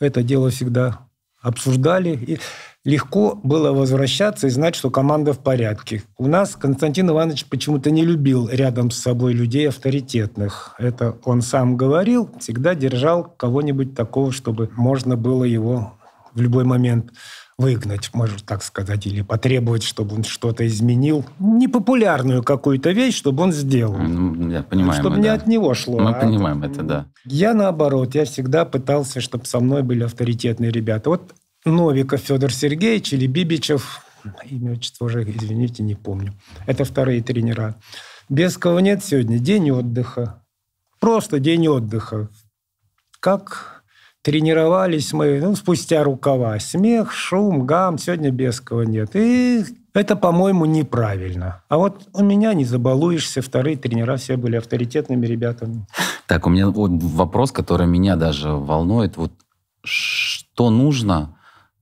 B: это дело всегда обсуждали. И легко было возвращаться и знать, что команда в порядке. У нас Константин Иванович почему-то не любил рядом с собой людей авторитетных. Это он сам говорил, всегда держал кого-нибудь такого, чтобы можно было его в любой момент выгнать, можно так сказать, или потребовать, чтобы он что-то изменил. Непопулярную какую-то вещь, чтобы он сделал.
C: Ну, я понимаю.
B: Чтобы не да. от него шло.
C: Мы а понимаем это, да.
B: Я наоборот, я всегда пытался, чтобы со мной были авторитетные ребята. Вот Новиков Федор Сергеевич или Бибичев, имя, отчество уже, извините, не помню. Это вторые тренера. Без кого нет сегодня день отдыха. Просто день отдыха. Как тренировались мы, ну, спустя рукава. Смех, шум, гам, сегодня без кого нет. И это, по-моему, неправильно. А вот у меня не забалуешься, вторые тренера все были авторитетными ребятами.
C: Так, у меня вот вопрос, который меня даже волнует. Вот что нужно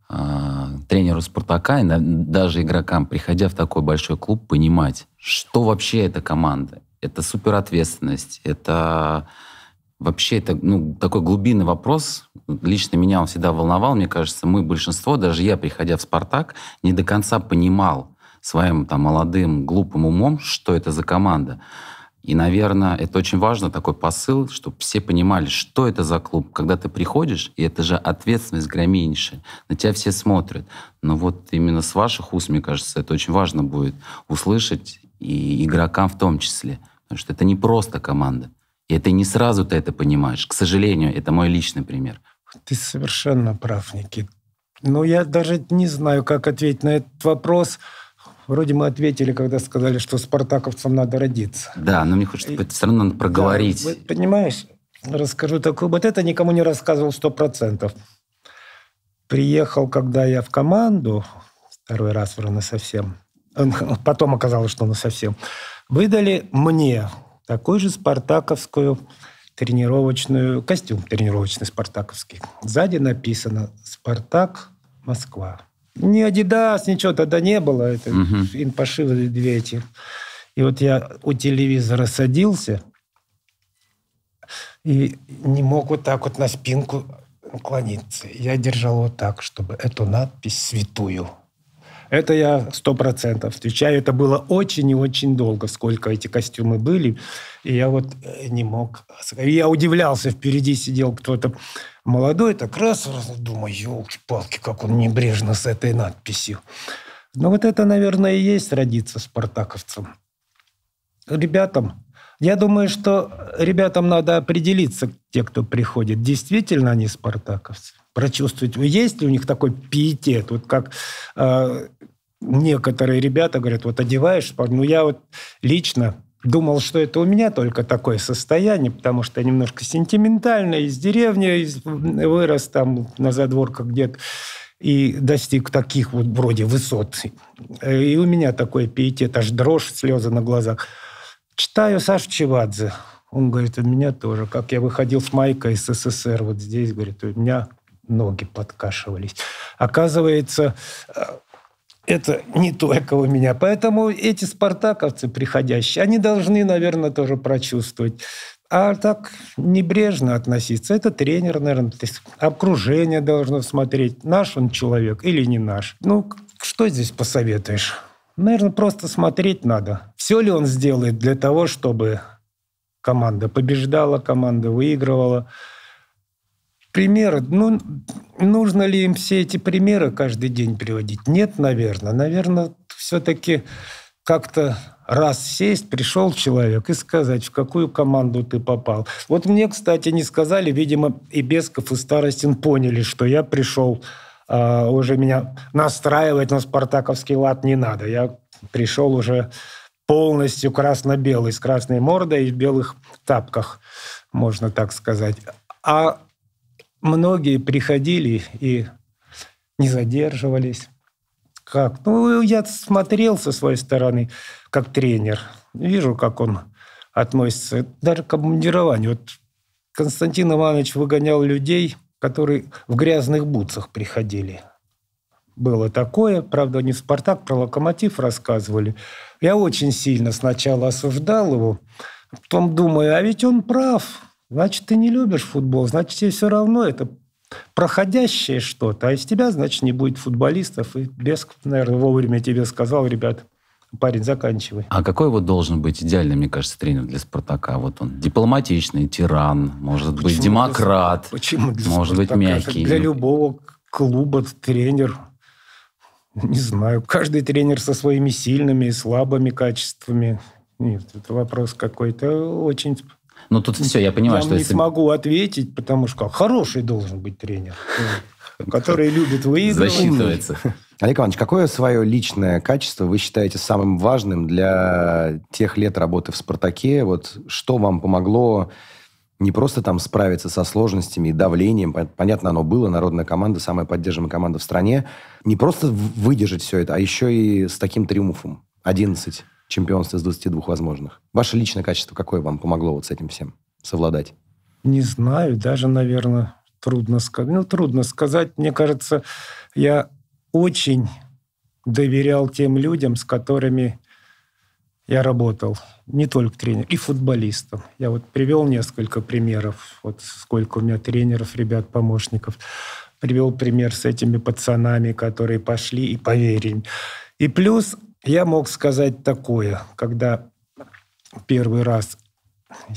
C: тренеру «Спартака» и даже игрокам, приходя в такой большой клуб, понимать, что вообще эта команда. Это суперответственность, это вообще это ну, такой глубинный вопрос. Лично меня он всегда волновал. Мне кажется, мы, большинство, даже я, приходя в «Спартак», не до конца понимал своим там, молодым, глупым умом, что это за команда. И, наверное, это очень важно, такой посыл, чтобы все понимали, что это за клуб. Когда ты приходишь, и это же ответственность громейнейшая, на тебя все смотрят. Но вот именно с ваших уст, мне кажется, это очень важно будет услышать, и игрокам в том числе. Потому что это не просто команда. И это не сразу ты это понимаешь. К сожалению, это мой личный пример.
B: Ты совершенно прав, Никит. Но я даже не знаю, как ответить на этот вопрос. Вроде мы ответили, когда сказали, что спартаковцам надо родиться.
C: Да, но мне хочется и, все равно надо проговорить. Да,
B: понимаешь, расскажу такую. Вот это никому не рассказывал сто процентов. Приехал, когда я в команду, второй раз уже на совсем, потом оказалось, что на совсем, выдали мне такую же спартаковскую тренировочную, костюм тренировочный спартаковский. Сзади написано «Спартак, Москва». Ни Адидас, ничего тогда не было. Это угу. им пошивали две эти. И вот я у телевизора садился и не мог вот так вот на спинку наклониться. Я держал вот так, чтобы эту надпись святую. Это я сто процентов отвечаю. Это было очень и очень долго, сколько эти костюмы были. И я вот э, не мог... Я удивлялся, впереди сидел кто-то молодой, так раз, раз думаю, елки-палки, как он небрежно с этой надписью. Но вот это, наверное, и есть родиться спартаковцем. Ребятам, я думаю, что ребятам надо определиться, те, кто приходит, действительно они спартаковцы. Прочувствовать, есть ли у них такой пиетет, вот как э, некоторые ребята говорят, вот одеваешь, ну я вот лично думал, что это у меня только такое состояние, потому что я немножко сентиментальный, из деревни из, вырос там на задворках где-то и достиг таких вот вроде высот. И у меня такой пиетет, аж дрожь, слезы на глазах. Читаю Сашу Чевадзе. Он говорит, у меня тоже. Как я выходил с майкой из СССР, вот здесь, говорит, у меня ноги подкашивались. Оказывается, это не только у меня. Поэтому эти спартаковцы приходящие, они должны, наверное, тоже прочувствовать. А так небрежно относиться. Это тренер, наверное, то есть окружение должно смотреть, наш он человек или не наш. Ну, что здесь посоветуешь? Наверное, просто смотреть надо. Все ли он сделает для того, чтобы команда побеждала, команда выигрывала примеры. Ну, нужно ли им все эти примеры каждый день приводить? Нет, наверное. Наверное, все-таки как-то раз сесть, пришел человек и сказать, в какую команду ты попал. Вот мне, кстати, не сказали, видимо, и Бесков, и Старостин поняли, что я пришел, э, уже меня настраивать на спартаковский лад не надо. Я пришел уже полностью красно-белый, с красной мордой и в белых тапках, можно так сказать. А многие приходили и не задерживались. Как? Ну, я смотрел со своей стороны, как тренер. Вижу, как он относится. Даже к командированию. Вот Константин Иванович выгонял людей, которые в грязных бутсах приходили. Было такое, правда, не в «Спартак», про «Локомотив» рассказывали. Я очень сильно сначала осуждал его, потом думаю, а ведь он прав. Значит, ты не любишь футбол, значит, тебе все равно это проходящее что-то, а из тебя, значит, не будет футболистов. И Беск, наверное, вовремя тебе сказал, ребят, парень, заканчивай.
C: А какой вот должен быть идеальный, мне кажется, тренер для «Спартака»? Вот он дипломатичный, тиран, может Почему быть, демократ, для... Почему для может «Спартака»? быть, мягкий.
B: Для любого клуба тренер не знаю. Каждый тренер со своими сильными и слабыми качествами. Нет, это вопрос какой-то очень...
C: Ну, тут все, я понимаю,
B: я
C: что...
B: Я не если... смогу ответить, потому что хороший должен быть тренер, который любит выигрывать.
C: Засчитывается.
A: Олег Иванович, какое свое личное качество вы считаете самым важным для тех лет работы в «Спартаке»? Вот что вам помогло не просто там справиться со сложностями и давлением, понятно, оно было, народная команда, самая поддерживаемая команда в стране, не просто выдержать все это, а еще и с таким триумфом. 11 чемпионств из 22 возможных. Ваше личное качество какое вам помогло вот с этим всем совладать?
B: Не знаю, даже, наверное, трудно сказать. Ну, трудно сказать. Мне кажется, я очень доверял тем людям, с которыми я работал не только тренер, и футболистом. Я вот привел несколько примеров, вот сколько у меня тренеров, ребят, помощников. Привел пример с этими пацанами, которые пошли и поверили. И плюс я мог сказать такое, когда первый раз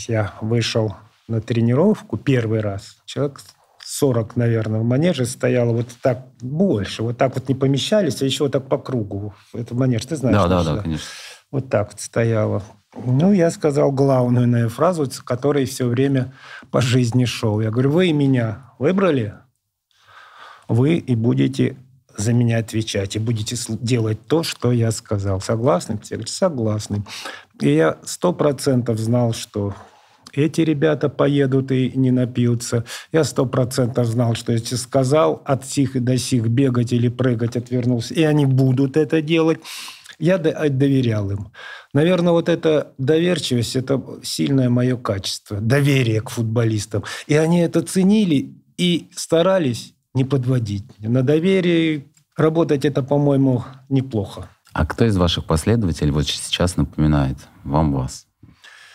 B: я вышел на тренировку, первый раз, человек 40, наверное, в манеже стояло вот так больше, вот так вот не помещались, а еще вот так по кругу. Это манеж, ты знаешь?
C: Да, да, да, конечно
B: вот так вот стояла. Ну, я сказал главную наверное, фразу, с которой все время по жизни шел. Я говорю, вы меня выбрали, вы и будете за меня отвечать, и будете делать то, что я сказал. Согласны? Все говорят, согласны. И я сто процентов знал, что эти ребята поедут и не напьются. Я сто процентов знал, что если сказал от сих и до сих бегать или прыгать, отвернулся, и они будут это делать я доверял им. Наверное, вот эта доверчивость – это сильное мое качество, доверие к футболистам. И они это ценили и старались не подводить. На доверии работать это, по-моему, неплохо.
C: А кто из ваших последователей вот сейчас напоминает вам вас?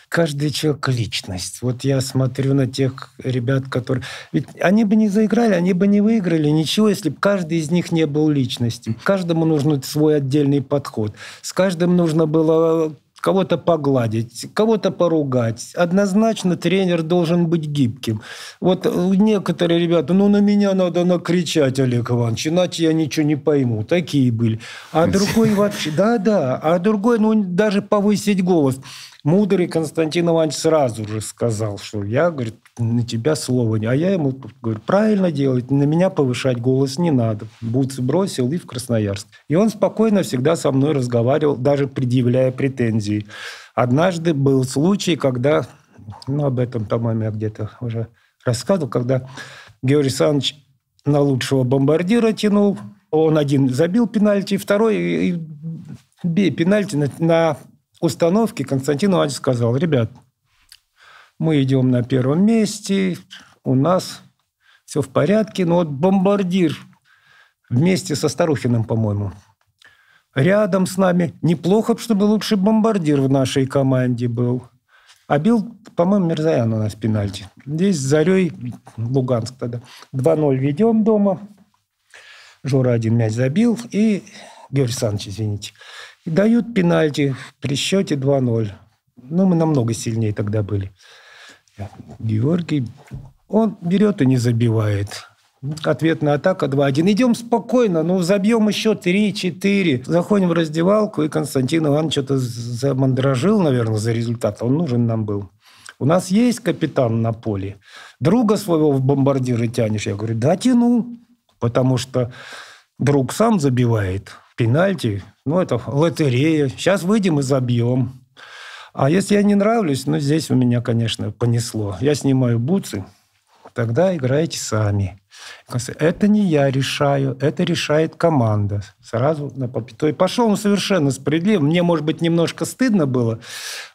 B: каждый человек личность. Вот я смотрю на тех ребят, которые... Ведь они бы не заиграли, они бы не выиграли ничего, если бы каждый из них не был личностью. Каждому нужен свой отдельный подход. С каждым нужно было кого-то погладить, кого-то поругать. Однозначно тренер должен быть гибким. Вот некоторые ребята, ну на меня надо накричать, Олег Иванович, иначе я ничего не пойму. Такие были. А другой вообще, да-да, а другой, ну даже повысить голос. Мудрый Константин Иванович сразу же сказал, что я, говорит, на тебя слова. А я ему говорю, правильно делать, на меня повышать голос не надо. Бутсы бросил и в Красноярск. И он спокойно всегда со мной разговаривал, даже предъявляя претензии. Однажды был случай, когда, ну, об этом, по-моему, я где-то уже рассказывал, когда Георгий Александрович на лучшего бомбардира тянул. Он один забил пенальти, второй и, бей пенальти на, на установки Константин Иванович сказал, ребят, мы идем на первом месте, у нас все в порядке, но вот бомбардир вместе со Старухиным, по-моему, рядом с нами. Неплохо, чтобы лучший бомбардир в нашей команде был. А бил, по-моему, Мирзаян у нас пенальти. Здесь Зарей, Луганск тогда. 2-0 ведем дома. Жора один мяч забил. И Георгий Александрович, извините. И дают пенальти при счете 2-0. Ну, мы намного сильнее тогда были. Георгий, он берет и не забивает. Ответная атака 2-1. Идем спокойно, ну, забьем еще 3-4. Заходим в раздевалку, и Константин Иванович что-то замандражил, наверное, за результат. Он нужен нам был. У нас есть капитан на поле. Друга своего в бомбардиры тянешь. Я говорю, да, тяну. Потому что друг сам забивает пенальти. Ну, это лотерея. Сейчас выйдем и забьем. А если я не нравлюсь, ну, здесь у меня, конечно, понесло. Я снимаю бутсы, тогда играйте сами. Это не я решаю, это решает команда. Сразу на попито. И пошел он совершенно справедливо. Мне, может быть, немножко стыдно было,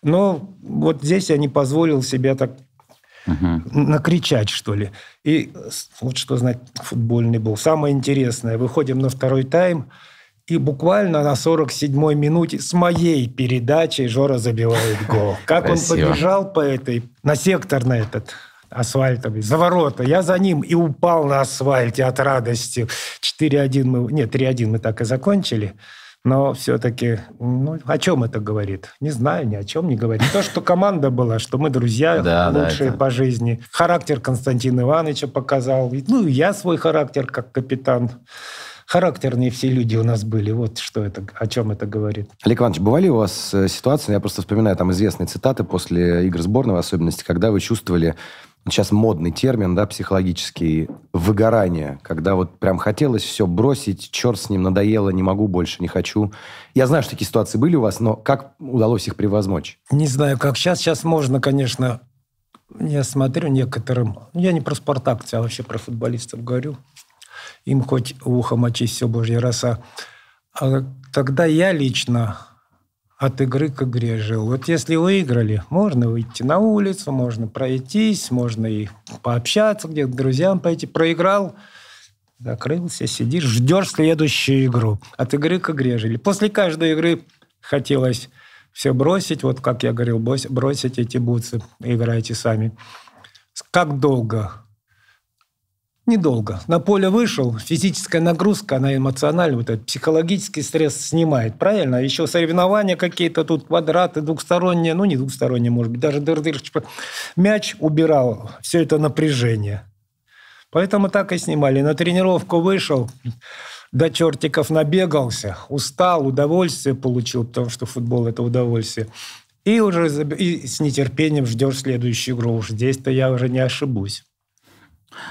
B: но вот здесь я не позволил себе так угу. накричать, что ли. И вот что знать, футбольный был. Самое интересное, выходим на второй тайм, и буквально на 47-й минуте с моей передачей Жора забивает гол. Как Красиво. он побежал по этой, на сектор на этот, асфальтовый, за ворота. Я за ним и упал на асфальте от радости. 4-1 мы... Нет, 3-1 мы так и закончили. Но все-таки, ну, о чем это говорит? Не знаю, ни о чем не говорит. То, что команда была, что мы друзья да, лучшие да, это... по жизни. Характер Константина Ивановича показал. Ну, и я свой характер как капитан. Характерные все люди у нас были. Вот что это, о чем это говорит.
A: Олег Иванович, бывали у вас э, ситуации, я просто вспоминаю там известные цитаты после игр сборной, в особенности, когда вы чувствовали сейчас модный термин, да, психологический, выгорание, когда вот прям хотелось все бросить, черт с ним, надоело, не могу больше, не хочу. Я знаю, что такие ситуации были у вас, но как удалось их превозмочь?
B: Не знаю, как сейчас. Сейчас можно, конечно, я смотрю некоторым, я не про «Спартак», а вообще про футболистов говорю, им хоть ухо мочись, все божья роса. А тогда я лично от игры к игре жил. Вот если выиграли, можно выйти на улицу, можно пройтись, можно и пообщаться где-то, к друзьям пойти. Проиграл, закрылся, сидишь, ждешь следующую игру. От игры к игре жили. После каждой игры хотелось все бросить, вот как я говорил, бросить эти бутсы, играйте сами. Как долго Недолго. На поле вышел, физическая нагрузка, она эмоциональная, вот этот психологический стресс снимает, правильно? Еще соревнования какие-то тут, квадраты двухсторонние, ну не двухсторонние, может быть, даже дыр-дыр. Мяч убирал все это напряжение. Поэтому так и снимали. На тренировку вышел, до чертиков набегался, устал, удовольствие получил, потому что футбол – это удовольствие. И уже и с нетерпением ждешь следующую игру. Уж здесь-то я уже не ошибусь.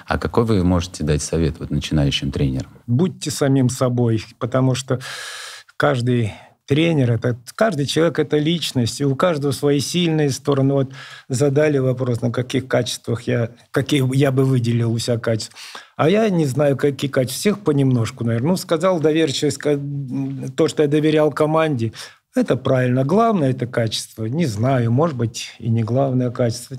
C: А какой вы можете дать совет вот начинающим тренерам?
B: Будьте самим собой, потому что каждый тренер, это каждый человек это личность, и у каждого свои сильные стороны. Вот задали вопрос, на каких качествах я, какие я бы выделил у себя качества. А я не знаю, какие качества. Всех понемножку, наверное. Ну, сказал доверчивость, то, что я доверял команде, это правильно. Главное это качество. Не знаю, может быть, и не главное качество.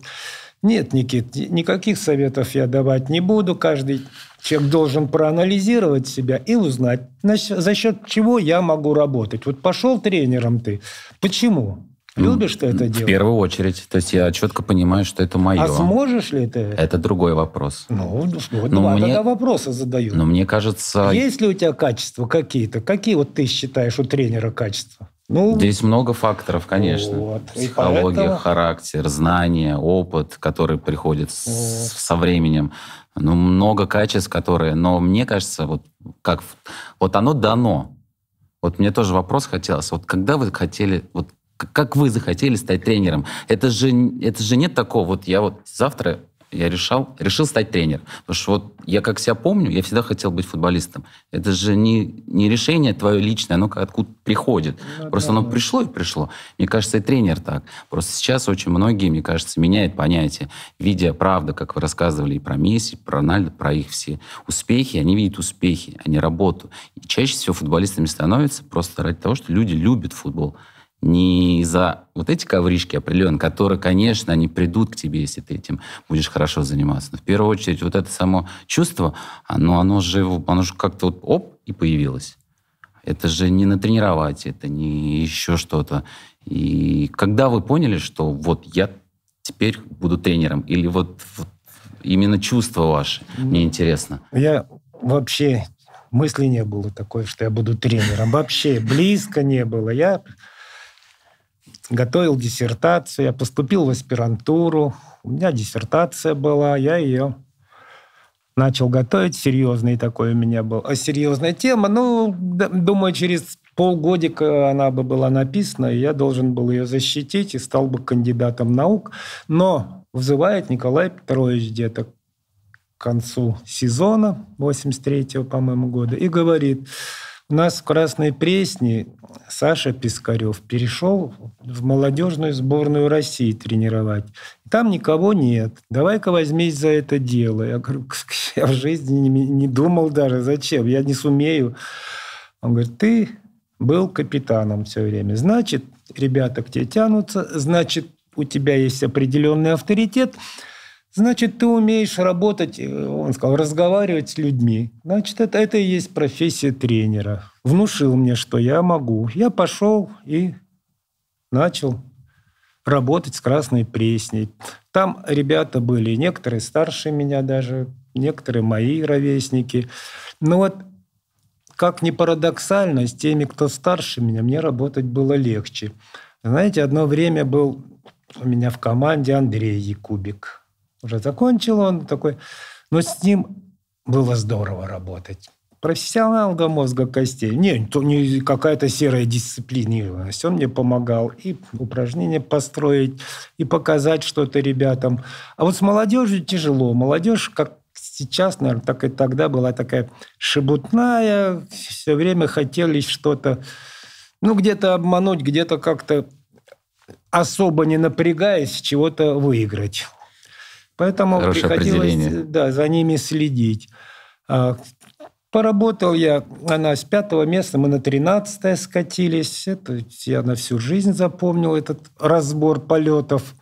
B: Нет, Никит, никаких советов я давать не буду. Каждый человек должен проанализировать себя и узнать, за счет чего я могу работать. Вот пошел тренером ты. Почему? Любишь ты это делать?
C: В первую очередь. То есть я четко понимаю, что это мое.
B: А сможешь ли ты
C: это? другой вопрос.
B: Ну, ну два мне, тогда вопроса задаю.
C: Но мне кажется...
B: Есть ли у тебя качества какие-то? Какие вот ты считаешь у тренера качества?
C: Ну, Здесь много факторов, конечно. Вот. Психология, поэтому... характер, знания, опыт, который приходит вот. со временем. Ну, много качеств, которые... Но мне кажется, вот как... Вот оно дано. Вот мне тоже вопрос хотелось. Вот когда вы хотели... Вот как вы захотели стать тренером? Это же, это же нет такого, вот я вот завтра я решал, решил стать тренером. Потому что вот я как себя помню, я всегда хотел быть футболистом. Это же не, не решение твое личное, оно откуда приходит. Ну, Просто да, оно да. пришло и пришло. Мне кажется, и тренер так. Просто сейчас очень многие, мне кажется, меняют понятие. Видя правду, как вы рассказывали и про Месси, про Рональда, про их все успехи, они видят успехи, а не работу. И чаще всего футболистами становятся просто ради того, что люди любят футбол не за вот эти ковришки определенные, которые, конечно, они придут к тебе, если ты этим будешь хорошо заниматься. Но в первую очередь вот это само чувство, оно, оно же, оно же как-то вот оп, и появилось. Это же не натренировать, это не еще что-то. И когда вы поняли, что вот я теперь буду тренером, или вот, вот именно чувство ваше, мне интересно.
B: Я вообще мысли не было такой, что я буду тренером. Вообще близко не было. Я готовил диссертацию, я поступил в аспирантуру, у меня диссертация была, я ее начал готовить, серьезный такой у меня был. А серьезная тема, ну, думаю, через полгодика она бы была написана, и я должен был ее защитить и стал бы кандидатом наук. Но вызывает Николай Петрович где-то к концу сезона 83-го, по-моему, года и говорит, у нас в Красной Пресне Саша Пискарев перешел в молодежную сборную России тренировать. Там никого нет. Давай-ка возьмись за это дело. Я говорю, Я в жизни не, думал даже, зачем, я не сумею. Он говорит, ты был капитаном все время. Значит, ребята к тебе тянутся, значит, у тебя есть определенный авторитет, значит, ты умеешь работать, э, он сказал, разговаривать с людьми. Значит, это, это и есть профессия тренера. Внушил мне, что я могу. Я пошел и начал работать с Красной Пресней. Там ребята были, некоторые старше меня даже, некоторые мои ровесники. Но вот как ни парадоксально, с теми, кто старше меня, мне работать было легче. Знаете, одно время был у меня в команде Андрей Якубик. Уже закончил он такой, но с ним было здорово работать. Профессионал до мозга костей. Не, то не какая-то серая дисциплинированность. Он мне помогал и упражнения построить, и показать что-то ребятам. А вот с молодежью тяжело. Молодежь, как сейчас, наверное, так и тогда была такая шебутная, все время хотели что-то, ну, где-то обмануть, где-то как-то особо не напрягаясь, чего-то выиграть. Поэтому Хорошее приходилось да, за ними следить. А, поработал я, она с пятого места, мы на тринадцатое скатились. Это я на всю жизнь запомнил этот разбор полетов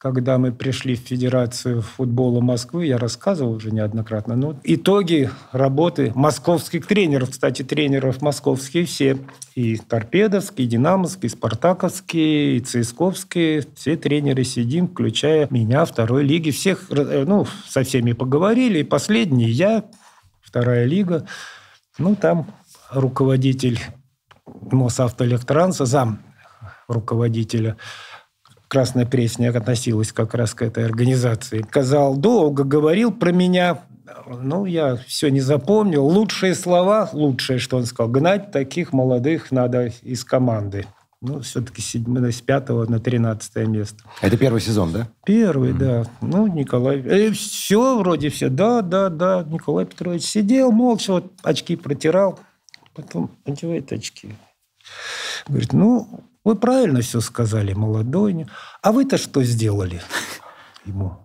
B: когда мы пришли в Федерацию футбола Москвы, я рассказывал уже неоднократно, но итоги работы московских тренеров, кстати, тренеров московские все, и торпедовские, и динамовские, и спартаковские, и цисковские, все тренеры сидим, включая меня, второй лиги, всех, ну, со всеми поговорили, и последний я, вторая лига, ну, там руководитель Мосавтоэлектранса, зам руководителя – Красная Пресня относилась как раз к этой организации. Сказал, долго говорил про меня, ну, я все не запомнил. Лучшие слова, лучшее, что он сказал, гнать таких молодых надо из команды. Ну, все-таки с пятого на тринадцатое место.
A: Это первый сезон, да?
B: Первый, mm-hmm. да. Ну, Николай... Э, все вроде все. Да, да, да. Николай Петрович сидел молча, вот очки протирал. Потом одевает очки. Говорит, ну, вы правильно все сказали, молодой. А вы-то что сделали ему?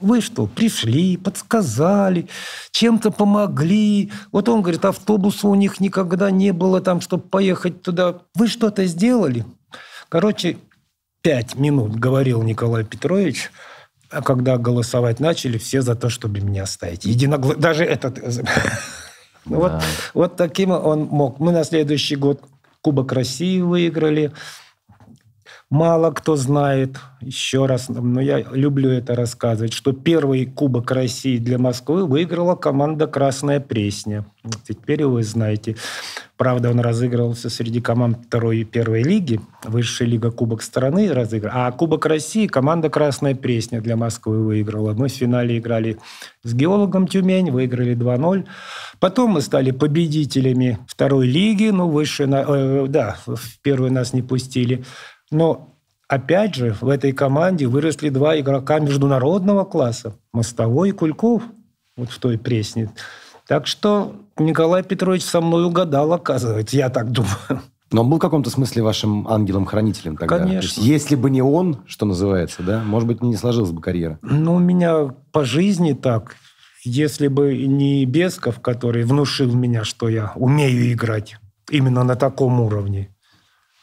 B: Вы что, пришли, подсказали, чем-то помогли. Вот он говорит, автобуса у них никогда не было там, чтобы поехать туда. Вы что-то сделали? Короче, пять минут говорил Николай Петрович, а когда голосовать начали, все за то, чтобы меня оставить. Единогла... Даже этот... Вот, вот таким он мог. Мы на следующий год Кубок России выиграли. Мало кто знает, еще раз, но я люблю это рассказывать, что первый Кубок России для Москвы выиграла команда «Красная Пресня». Теперь вы знаете. Правда, он разыгрывался среди команд второй и первой лиги. Высшая лига Кубок страны разыграла. А Кубок России команда «Красная Пресня» для Москвы выиграла. Мы в финале играли с геологом Тюмень, выиграли 2-0. Потом мы стали победителями второй лиги. Ну, выше, э, да, в первую нас не пустили. Но опять же, в этой команде выросли два игрока международного класса. Мостовой и Кульков. Вот в той пресне. Так что Николай Петрович со мной угадал, оказывается. Я так думаю.
A: Но он был в каком-то смысле вашим ангелом-хранителем тогда?
B: Конечно.
A: есть, если бы не он, что называется, да, может быть, не сложилась бы карьера.
B: Ну, у меня по жизни так. Если бы не Бесков, который внушил меня, что я умею играть именно на таком уровне,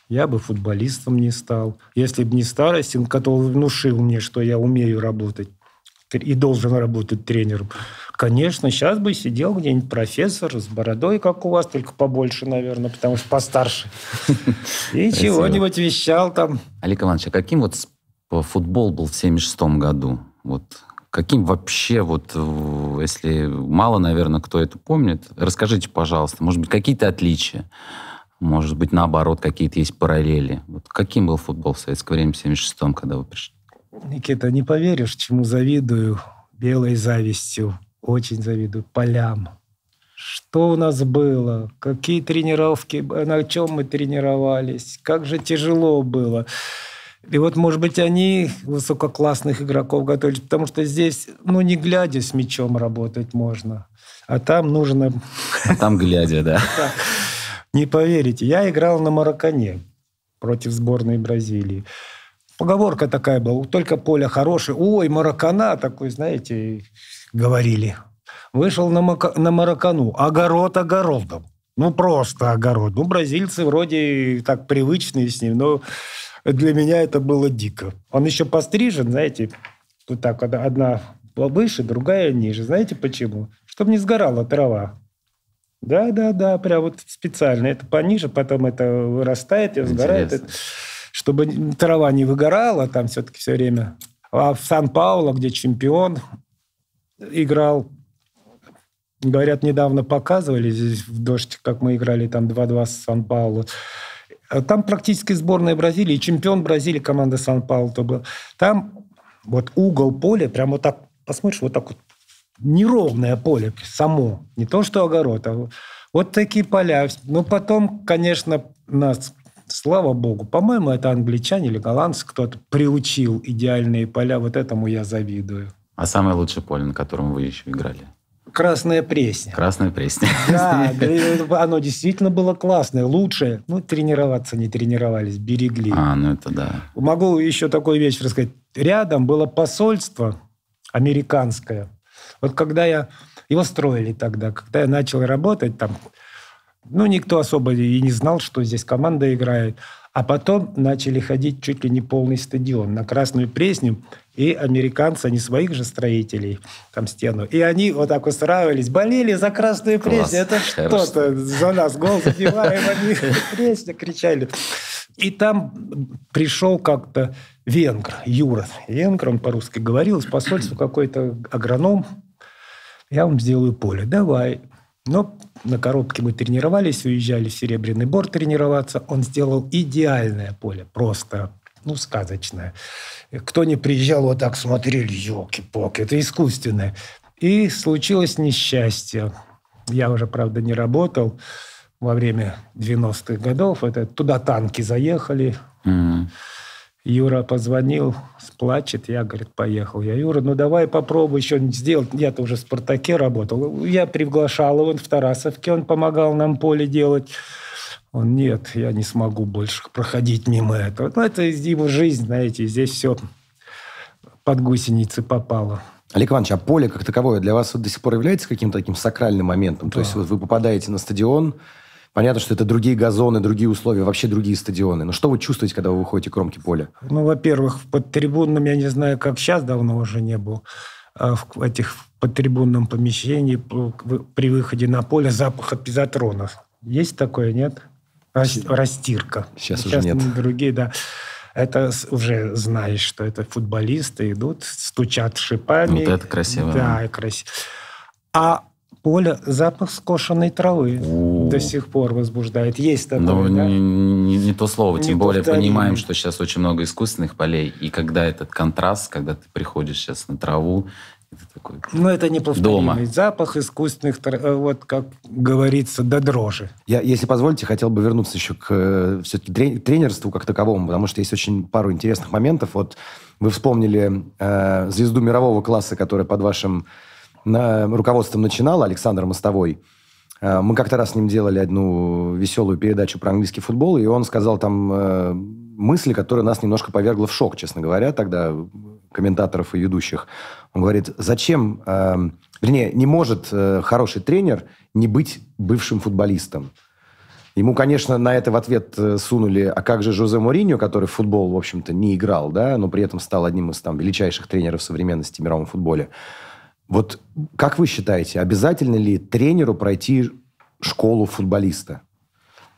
B: я бы футболистом не стал. Если бы не Старостин, который внушил мне, что я умею работать и должен работать тренером, конечно, сейчас бы сидел где-нибудь профессор с бородой, как у вас, только побольше, наверное, потому что постарше. И чего-нибудь вещал там.
C: Олег Иванович, а каким вот футбол был в 76 году? Вот каким вообще, вот, если мало, наверное, кто это помнит, расскажите, пожалуйста, может быть, какие-то отличия? Может быть, наоборот, какие-то есть параллели. Вот каким был футбол в советское время, в 76-м, когда вы пришли?
B: Никита, не поверишь, чему завидую белой завистью. Очень завидую полям. Что у нас было? Какие тренировки? На чем мы тренировались? Как же тяжело было. И вот, может быть, они высококлассных игроков готовили, потому что здесь, ну, не глядя с мячом работать можно. А там нужно...
C: А там глядя, да.
B: Не поверите, я играл на Маракане против сборной Бразилии. Поговорка такая была, только поле хорошее. Ой, Маракана такой, знаете, говорили. Вышел на, мака, на Маракану. Огород огородом. Ну, просто огород. Ну, бразильцы вроде так привычные с ним, но для меня это было дико. Он еще пострижен, знаете, вот так, одна выше, другая ниже. Знаете почему? Чтобы не сгорала трава. Да, да, да, прям вот специально. Это пониже, потом это вырастает и сгорает. Это, чтобы трава не выгорала там все-таки все время. А в Сан-Пауло, где чемпион играл, говорят, недавно показывали здесь в дождь, как мы играли там 2-2 с Сан-Пауло. Там практически сборная Бразилии, чемпион Бразилии, команда Сан-Пауло. Там вот угол поля, прям вот так, посмотришь, вот так вот неровное поле само, не то что огород, а вот такие поля. Ну, потом, конечно, нас, слава богу, по-моему, это англичане или голландцы кто-то приучил идеальные поля. Вот этому я завидую.
C: А самое лучшее поле, на котором вы еще играли?
B: Красная Пресня.
C: Красная Пресня.
B: Да, оно действительно было классное, лучшее. Ну, тренироваться не тренировались, берегли.
C: А, ну это да.
B: Могу еще такой вещь рассказать. Рядом было посольство американское. Вот когда я... Его строили тогда. Когда я начал работать там, ну, никто особо и не знал, что здесь команда играет. А потом начали ходить чуть ли не полный стадион на Красную Пресню. И американцы, они своих же строителей, там стену. И они вот так устраивались, болели за Красную Пресню. Это что-то за нас гол забиваем, они Пресня кричали. И там пришел как-то венгр, Юра. Венгр, он по-русски говорил, из посольства какой-то агроном. Я вам сделаю поле. Давай. Но на коробке мы тренировались, уезжали в Серебряный Бор тренироваться. Он сделал идеальное поле, просто, ну, сказочное. Кто не приезжал, вот так смотрели, елки-палки, это искусственное. И случилось несчастье. Я уже, правда, не работал во время 90-х годов. Это, туда танки заехали. Mm-hmm. Юра позвонил, сплачет, я, говорит, поехал. Я, Юра, ну давай попробуй еще сделать. Я-то уже в «Спартаке» работал. Я приглашал его в Тарасовке, он помогал нам поле делать. Он, нет, я не смогу больше проходить мимо этого. Ну, это его жизнь, знаете, здесь все под гусеницы попало.
A: Олег Иванович, а поле как таковое для вас вот до сих пор является каким-то таким сакральным моментом? Да. То есть вот вы попадаете на стадион, понятно, что это другие газоны, другие условия, вообще другие стадионы. Но что вы чувствуете, когда вы выходите к кромке поля?
B: Ну, во-первых, под трибунным, я не знаю, как сейчас, давно уже не был, а в этих подтрибунном помещении при выходе на поле запах апизотронов. Есть такое, нет? Растирка.
A: Сейчас, Сейчас уже нет.
B: Другие, да. Это уже знаешь, что это футболисты идут, стучат шипами.
C: Вот это красиво.
B: Да, красиво. А поле запах скошенной травы У-у-у. до сих пор возбуждает. Есть такое,
C: Ну, да? не, не, не то слово. Не Тем более понимаем, что сейчас очень много искусственных полей. И когда этот контраст, когда ты приходишь сейчас на траву,
B: это такой Ну, это неповторимый дома. запах искусственных, э, вот как говорится, до дрожи.
A: Я, если позволите, хотел бы вернуться еще к э, все-таки тренерству как таковому, потому что есть очень пару интересных моментов. Вот вы вспомнили э, звезду мирового класса, которая под вашим на, руководством начинала, Александр Мостовой. Э, мы как-то раз с ним делали одну веселую передачу про английский футбол, и он сказал там э, мысли, которые нас немножко повергла в шок, честно говоря, тогда комментаторов и ведущих. Он говорит, зачем, э, вернее, не может э, хороший тренер не быть бывшим футболистом. Ему, конечно, на это в ответ э, сунули, а как же Жозе Мourinho, который в футбол, в общем-то, не играл, да, но при этом стал одним из там величайших тренеров современности в мировом футболе. Вот как вы считаете, обязательно ли тренеру пройти школу футболиста?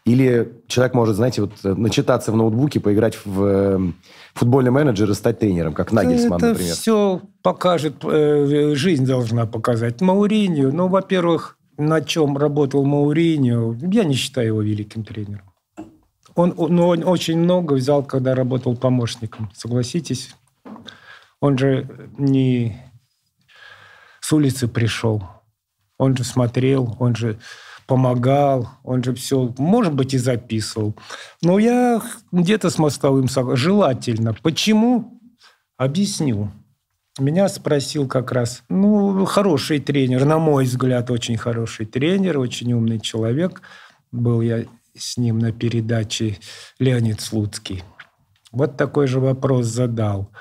A: Или человек может, знаете, вот э, начитаться в ноутбуке, поиграть в э, футбольный менеджер и стать тренером, как Нагельсман,
B: Это
A: например.
B: все покажет, э, жизнь должна показать. Мауриньо, ну, во-первых, на чем работал Мауриньо, я не считаю его великим тренером. Он, ну, он очень много взял, когда работал помощником, согласитесь. Он же не с улицы пришел. Он же смотрел, он же помогал, он же все, может быть, и записывал. Но я где-то с мостовым желательно. Почему? Объясню. Меня спросил как раз, ну, хороший тренер, на мой взгляд, очень хороший тренер, очень умный человек. Был я с ним на передаче Леонид Слуцкий. Вот такой же вопрос задал.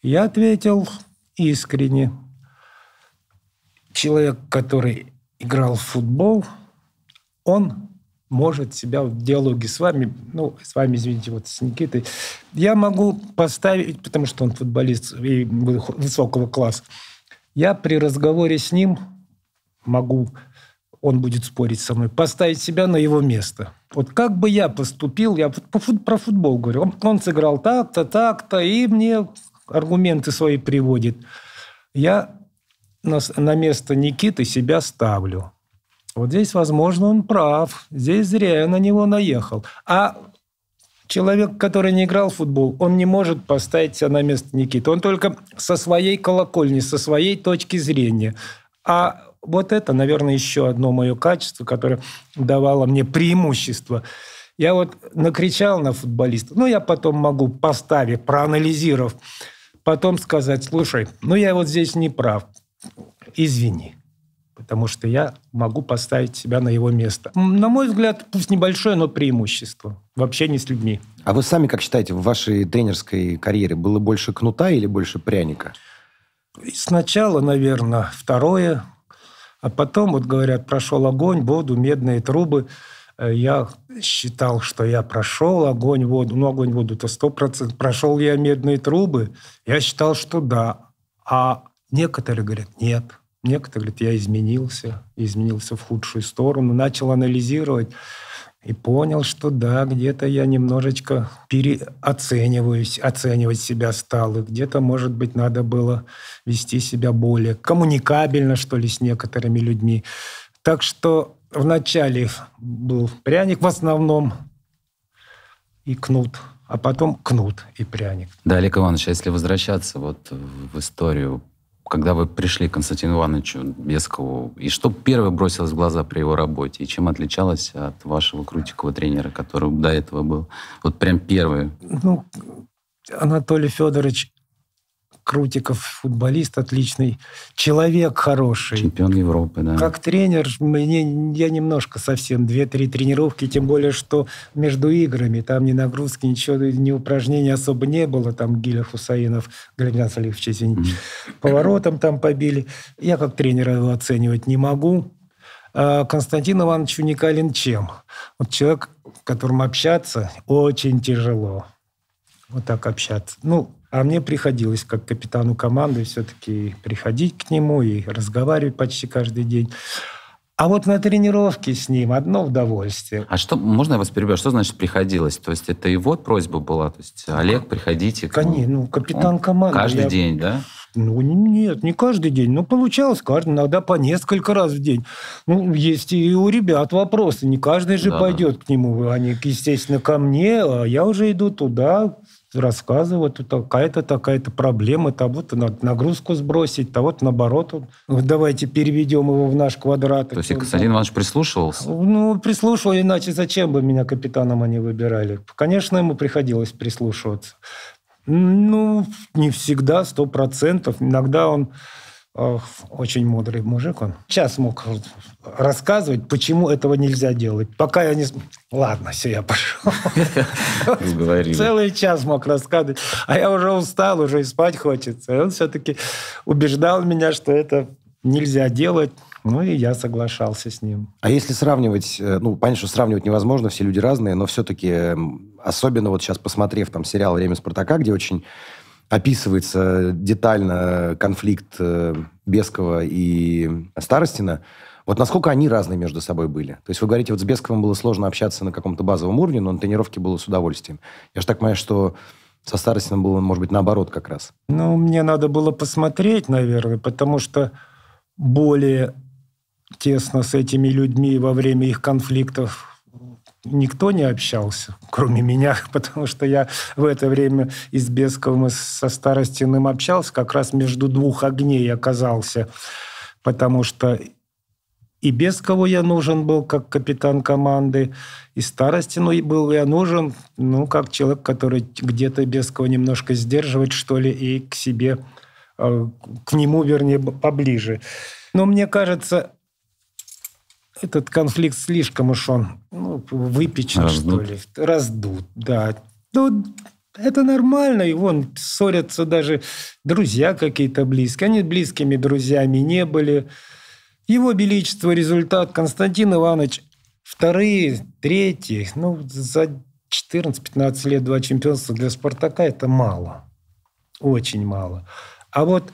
B: Я ответил искренне. Человек, который играл в футбол, он может себя в диалоге с вами, ну, с вами, извините, вот с Никитой, я могу поставить, потому что он футболист и высокого класса, я при разговоре с ним могу, он будет спорить со мной, поставить себя на его место. Вот как бы я поступил, я про футбол говорю, он, он сыграл так-то, так-то, и мне аргументы свои приводит. Я на, на место Никиты себя ставлю. Вот здесь, возможно, он прав. Здесь зря я на него наехал. А человек, который не играл в футбол, он не может поставить себя на место Никиты. Он только со своей колокольни, со своей точки зрения. А вот это, наверное, еще одно мое качество, которое давало мне преимущество. Я вот накричал на футболиста. Ну, я потом могу, поставить, проанализировав, потом сказать, слушай, ну, я вот здесь не прав. Извини потому что я могу поставить себя на его место. На мой взгляд, пусть небольшое, но преимущество в общении с людьми.
A: А вы сами как считаете, в вашей тренерской карьере было больше кнута или больше пряника?
B: Сначала, наверное, второе, а потом, вот говорят, прошел огонь, воду, медные трубы. Э, я считал, что я прошел огонь, воду. Ну, огонь, воду-то сто процентов. Прошел я медные трубы. Я считал, что да. А некоторые говорят, нет, Некоторые говорят, я изменился, изменился в худшую сторону, начал анализировать и понял, что да, где-то я немножечко переоцениваюсь, оценивать себя стал, и где-то, может быть, надо было вести себя более коммуникабельно, что ли, с некоторыми людьми. Так что вначале был пряник в основном и кнут, а потом кнут и пряник.
C: Да, Олег Иванович, а если возвращаться вот в историю когда вы пришли к Константину Ивановичу Бескову, и что первое бросилось в глаза при его работе, и чем отличалось от вашего крутикова тренера, который до этого был? Вот прям первый.
B: Ну, Анатолий Федорович Крутиков, футболист отличный, человек хороший.
C: Чемпион Европы, да.
B: Как тренер, мне, я немножко совсем, две-три тренировки, тем более, что между играми, там ни нагрузки, ничего, ни упражнений особо не было, там Гиля Хусаинов, Галимян Салихович, извините, mm-hmm. поворотом там побили. Я как тренера его оценивать не могу. А Константин Иванович уникален чем? Вот человек, с которым общаться очень тяжело. Вот так общаться. Ну, а мне приходилось, как капитану команды, все-таки приходить к нему и разговаривать почти каждый день. А вот на тренировке с ним одно удовольствие.
C: А что, можно я вас перебью, что значит приходилось? То есть это его просьба была? То есть, Олег, приходите.
B: Конечно, ну, капитан команды.
C: Каждый я... день, да?
B: Ну, нет, не каждый день. Ну, получалось каждый, иногда по несколько раз в день. Ну, есть и у ребят вопросы. Не каждый же да. пойдет к нему. Они, естественно, ко мне, а я уже иду туда, рассказывают, тут такая-то, такая-то проблема, того-то надо нагрузку сбросить, того-то наоборот. Вот давайте переведем его в наш квадрат.
C: То есть Константин Иванович прислушивался?
B: Ну, прислушивал, иначе зачем бы меня капитаном они выбирали? Конечно, ему приходилось прислушиваться. Ну, не всегда, сто процентов. Иногда он очень мудрый мужик он. Сейчас мог рассказывать, почему этого нельзя делать. Пока я не... Ладно, все, я пошел. Целый час мог рассказывать. А я уже устал, уже и спать хочется. И он все-таки убеждал меня, что это нельзя делать. Ну, и я соглашался с ним.
A: А если сравнивать, э, ну, понятно, что сравнивать невозможно, все люди разные, но все-таки, особенно вот сейчас посмотрев там сериал «Время Спартака», где очень описывается детально конфликт э, Бескова и Старостина, вот насколько они разные между собой были? То есть вы говорите, вот с Бесковым было сложно общаться на каком-то базовом уровне, но на тренировке было с удовольствием. Я же так понимаю, что со Старостином было, может быть, наоборот как раз.
B: Ну, мне надо было посмотреть, наверное, потому что более тесно с этими людьми во время их конфликтов никто не общался, кроме меня, потому что я в это время и с Бесковым, и со Старостиным общался, как раз между двух огней оказался, потому что и Бескову я нужен был как капитан команды, и Старостину был я нужен, ну, как человек, который где-то Бескова немножко сдерживает, что ли, и к себе, э, к нему, вернее, поближе. Но мне кажется, этот конфликт слишком уж он ну, выпечен, раздут. что ли. Раздут, да. Ну, это нормально, и вон ссорятся даже друзья какие-то близкие. Они близкими друзьями не были. Его Величество результат. Константин Иванович вторые, третьи. Ну, за 14-15 лет два чемпионства для «Спартака» – это мало. Очень мало. А вот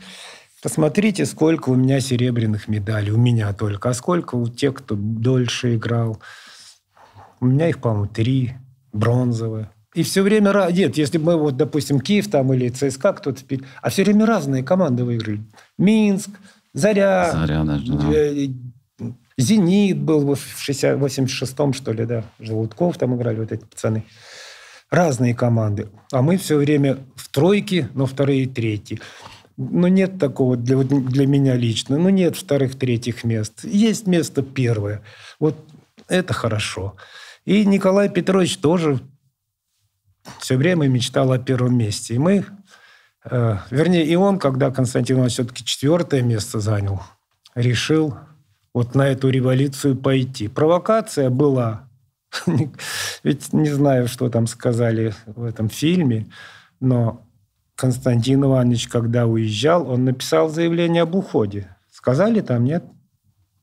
B: посмотрите, сколько у меня серебряных медалей. У меня только. А сколько у тех, кто дольше играл. У меня их, по-моему, три бронзовые. И все время... Нет, если бы мы, вот, допустим, Киев там или ЦСКА кто-то... А все время разные команды выиграли. Минск, Заря,
C: Заря даже, да.
B: Э, Зенит был в 86-м, что ли, да. Желудков там играли вот эти пацаны. Разные команды. А мы все время в тройке, но вторые и третьи. Ну, нет такого для, для меня лично. Ну, нет вторых, третьих мест. Есть место первое. Вот это хорошо. И Николай Петрович тоже все время мечтал о первом месте. И мы, э, вернее, и он, когда Константин Иванович все-таки четвертое место занял, решил вот на эту революцию пойти. Провокация была. Ведь не знаю, что там сказали в этом фильме, но Константин Иванович, когда уезжал, он написал заявление об уходе. Сказали там, нет?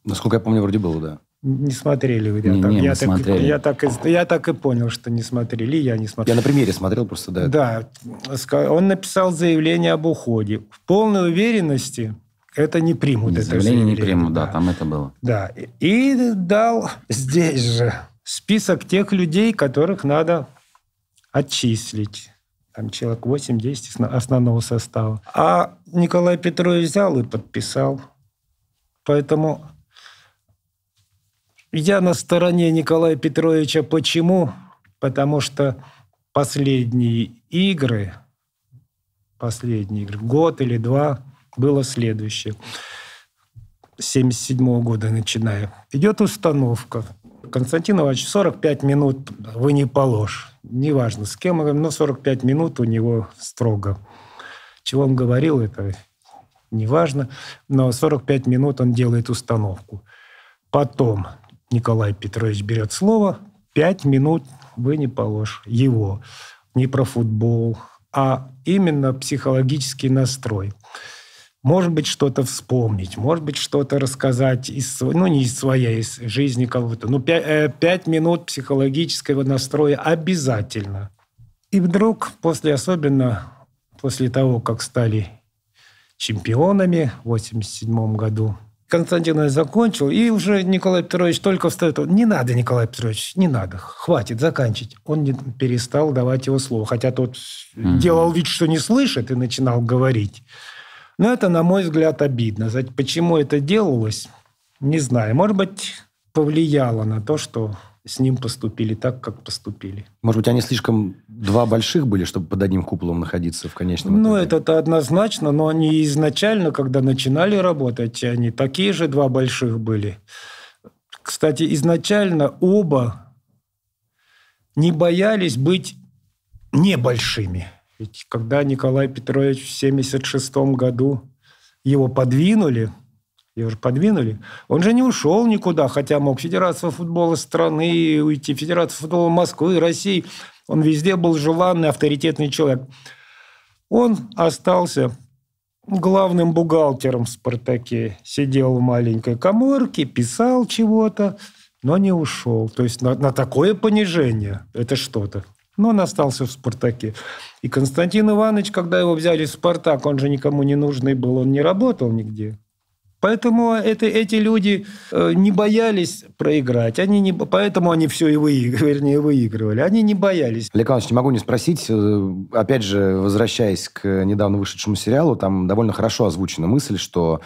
A: Насколько я помню, вроде было, да.
B: Не смотрели вы. Я,
C: не,
B: так,
C: не,
B: я, так,
C: смотрели.
B: я, так, и- я так и понял, что не смотрели. Я не смотрел.
A: Я на примере смотрел просто, да.
B: Да, он написал заявление об уходе. В полной уверенности это не примут. это
C: Заявление не
B: заявление,
C: примут, да, там это было.
B: Да. И дал здесь же список тех людей, которых надо отчислить. Там человек 8-10 осно- основного состава. А Николай Петрович взял и подписал. Поэтому я на стороне Николая Петровича. Почему? Потому что последние игры, последние игры, год или два, было следующее. С 77 года начиная. Идет установка. Константин Иванович, 45 минут вы не положь. Неважно, с кем, но 45 минут у него строго. Чего он говорил, это неважно. Но 45 минут он делает установку. Потом Николай Петрович берет слово, пять минут вы не положь его. Не про футбол, а именно психологический настрой. Может быть, что-то вспомнить, может быть, что-то рассказать, из, св- ну, не из своей, из жизни кого-то. Ну, пя- э, пять минут психологического настроя обязательно. И вдруг, после особенно после того, как стали чемпионами в 87 году, Константин закончил, и уже Николай Петрович только встает. Он, Не надо, Николай Петрович, не надо, хватит, заканчивать. Он не перестал давать его слово, хотя тот
C: Мгм.
B: делал вид, что не слышит, и начинал говорить. Но это, на мой взгляд, обидно. Почему это делалось, не знаю. Может быть, повлияло на то, что с ним поступили так, как поступили.
A: Может быть, они слишком два больших были, чтобы под одним куполом находиться в конечном
B: Ну,
A: итоге?
B: это-то однозначно, но они изначально, когда начинали работать, они такие же два больших были. Кстати, изначально оба не боялись быть небольшими. Ведь когда Николай Петрович в 1976 году его подвинули, его же подвинули, он же не ушел никуда, хотя мог Федерация футбола страны уйти, Федерация футбола Москвы, России. Он везде был желанный, авторитетный человек. Он остался главным бухгалтером в «Спартаке». Сидел в маленькой коморке, писал чего-то, но не ушел. То есть на, на такое понижение это что-то. Но он остался в «Спартаке». И Константин Иванович, когда его взяли в «Спартак», он же никому не нужный был, он не работал нигде. Поэтому это, эти люди э, не боялись проиграть. Они не, поэтому они все и выигрывали, вернее, выигрывали. Они не боялись.
A: Олег Иванович, не могу не спросить, э, опять же, возвращаясь к недавно вышедшему сериалу, там довольно хорошо озвучена мысль, что,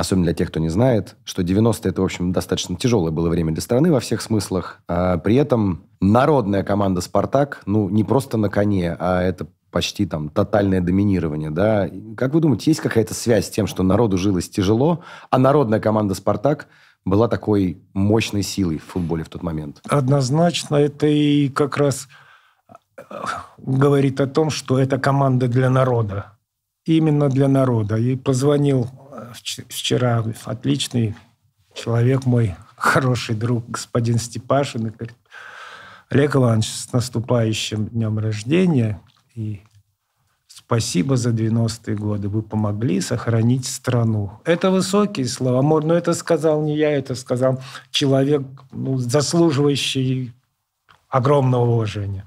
A: особенно для тех, кто не знает, что 90-е это, в общем, достаточно тяжелое было время для страны во всех смыслах. А при этом народная команда «Спартак», ну, не просто на коне, а это почти там тотальное доминирование, да. Как вы думаете, есть какая-то связь с тем, что народу жилось тяжело, а народная команда «Спартак» была такой мощной силой в футболе в тот момент?
B: Однозначно это и как раз э, говорит о том, что это команда для народа. Именно для народа. И позвонил вчера отличный человек мой, хороший друг, господин Степашин, и говорит, Олег Иванович, с наступающим днем рождения. И Спасибо за 90-е годы. Вы помогли сохранить страну. Это высокие слова. Но это сказал не я, это сказал человек, ну, заслуживающий огромного уважения.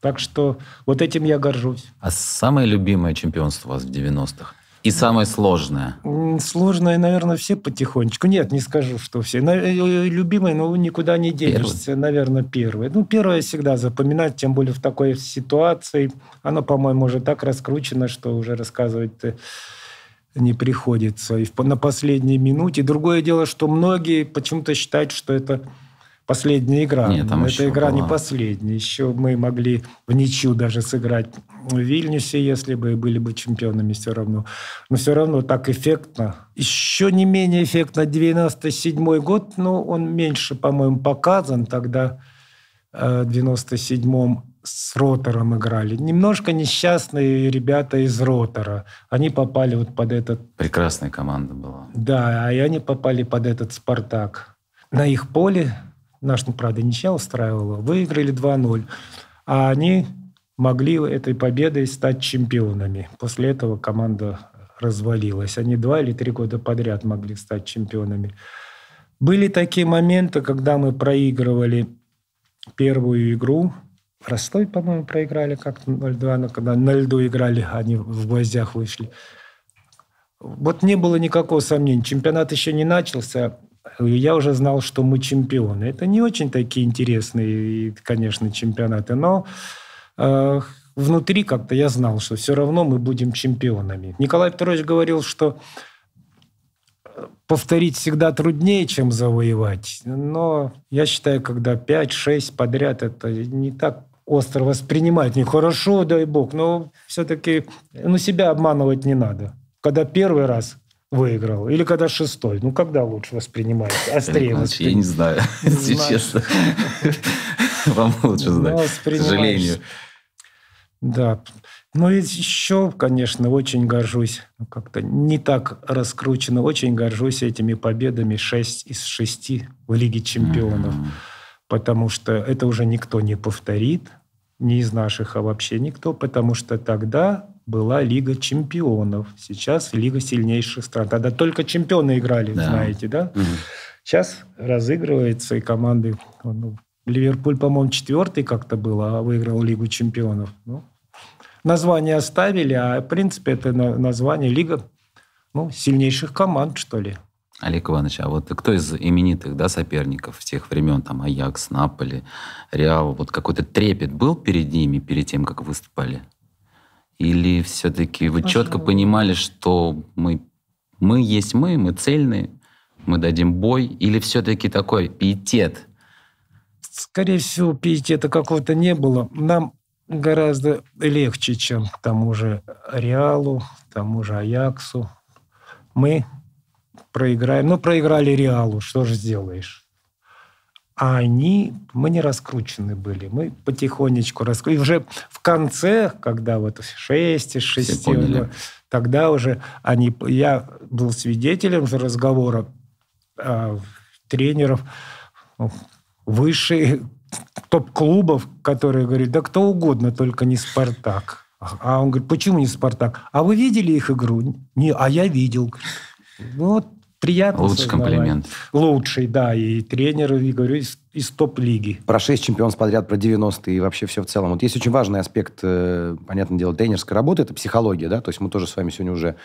B: Так что вот этим я горжусь.
C: А самое любимое чемпионство у вас в 90-х? И самое сложное?
B: Сложное, наверное, все потихонечку. Нет, не скажу, что все. Э, э, любимое, но никуда не денешься. Первый. Наверное, первое. Ну, первое всегда запоминать, тем более в такой ситуации. Оно, по-моему, уже так раскручено, что уже рассказывать не приходится. И на последней минуте. Другое дело, что многие почему-то считают, что это последняя игра. Нет, там Эта игра была. не последняя. Еще мы могли в ничью даже сыграть в Вильнюсе, если бы были бы чемпионами все равно. Но все равно так эффектно. Еще не менее эффектно 97 год, но он меньше, по-моему, показан. Тогда э, в 97-м с Ротором играли. Немножко несчастные ребята из Ротора. Они попали вот под этот...
C: Прекрасная команда была.
B: Да, и они попали под этот «Спартак». На их поле Наш, ну, правда, ничья устраивала. Выиграли 2-0. А они могли этой победой стать чемпионами. После этого команда развалилась. Они два или три года подряд могли стать чемпионами. Были такие моменты, когда мы проигрывали первую игру. Ростов, по-моему, проиграли как-то 0-2, когда на льду играли, они в гвоздях вышли. Вот не было никакого сомнения. Чемпионат еще не начался, я уже знал, что мы чемпионы. Это не очень такие интересные, конечно, чемпионаты, но внутри как-то я знал, что все равно мы будем чемпионами. Николай Петрович говорил, что э, повторить всегда труднее, чем завоевать. Но я считаю, когда 5-6 подряд, это не так остро воспринимать. Нехорошо, дай бог, но все-таки ну, себя обманывать не надо. Когда первый раз выиграл? Или когда шестой? Ну, когда лучше воспринимать? Острее
C: воспринимать? Я не знаю, если честно. Вам лучше знать, к сожалению.
B: Да. Ну, и еще, конечно, очень горжусь, ну, как-то не так раскручено, очень горжусь этими победами 6 из 6 в Лиге чемпионов. Mm-hmm. Потому что это уже никто не повторит, не из наших, а вообще никто, потому что тогда была Лига чемпионов. Сейчас Лига сильнейших стран. Тогда только чемпионы играли, да. знаете, да? Угу. Сейчас разыгрывается и команды... Ну, Ливерпуль, по-моему, четвертый как-то был, а выиграл Лигу чемпионов. Ну, название оставили, а в принципе это название Лига ну, сильнейших команд, что ли.
C: Олег Иванович, а вот кто из именитых да, соперников тех времен, там Аякс, Наполи, Реал, вот какой-то трепет был перед ними, перед тем, как выступали? Или все-таки вы Пожалуйста. четко понимали, что мы, мы есть мы, мы цельные, мы дадим бой? Или все-таки такой пиетет?
B: Скорее всего, пиетета какого-то не было. Нам гораздо легче, чем к тому же Реалу, к тому же Аяксу. Мы проиграем. Ну, проиграли Реалу, что же сделаешь? А они, мы не раскручены были. Мы потихонечку раскручены. И уже в конце, когда вот 6 из 6, тогда уже они... Я был свидетелем разговора э, тренеров ну, высших топ-клубов, которые говорят, да кто угодно, только не «Спартак». А он говорит, почему не «Спартак»? А вы видели их игру? Не, а я видел. Ну, вот приятно
C: Лучший сознавать. комплимент.
B: Лучший, да, и тренер, и говорю, из, из топ-лиги.
A: Про 6 чемпионств подряд, про 90-е и вообще все в целом. Вот есть очень важный аспект, э, понятное дело, тренерской работы, это психология, да, то есть мы тоже с вами сегодня уже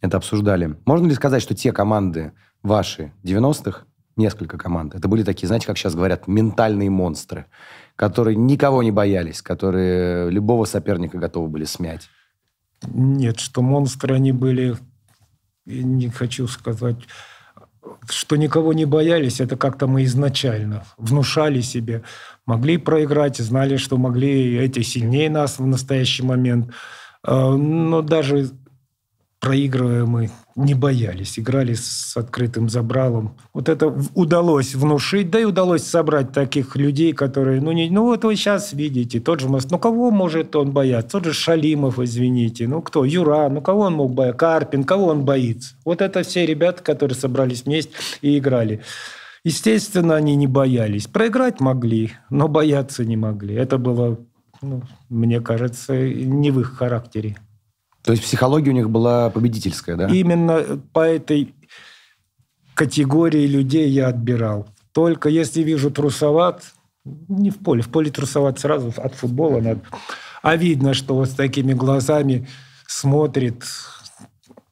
A: это обсуждали. Можно ли сказать, что те команды ваши 90-х, несколько команд, это были такие, знаете, как сейчас говорят, ментальные монстры, которые никого не боялись, которые любого соперника готовы были смять?
B: Нет, что монстры они были не хочу сказать, что никого не боялись, это как-то мы изначально внушали себе. Могли проиграть, знали, что могли эти сильнее нас в настоящий момент. А, но даже проигрывая мы не боялись, играли с открытым забралом. Вот это удалось внушить, да и удалось собрать таких людей, которые, ну, не, ну вот вы сейчас видите, тот же Мост, ну кого может он бояться? Тот же Шалимов, извините, ну кто? Юра, ну кого он мог бояться? Карпин, кого он боится? Вот это все ребята, которые собрались вместе и играли. Естественно, они не боялись. Проиграть могли, но бояться не могли. Это было ну, мне кажется, не в их характере.
A: То есть психология у них была победительская, да?
B: Именно по этой категории людей я отбирал. Только если вижу трусоват, не в поле, в поле трусоват сразу от футбола надо. А видно, что вот с такими глазами смотрит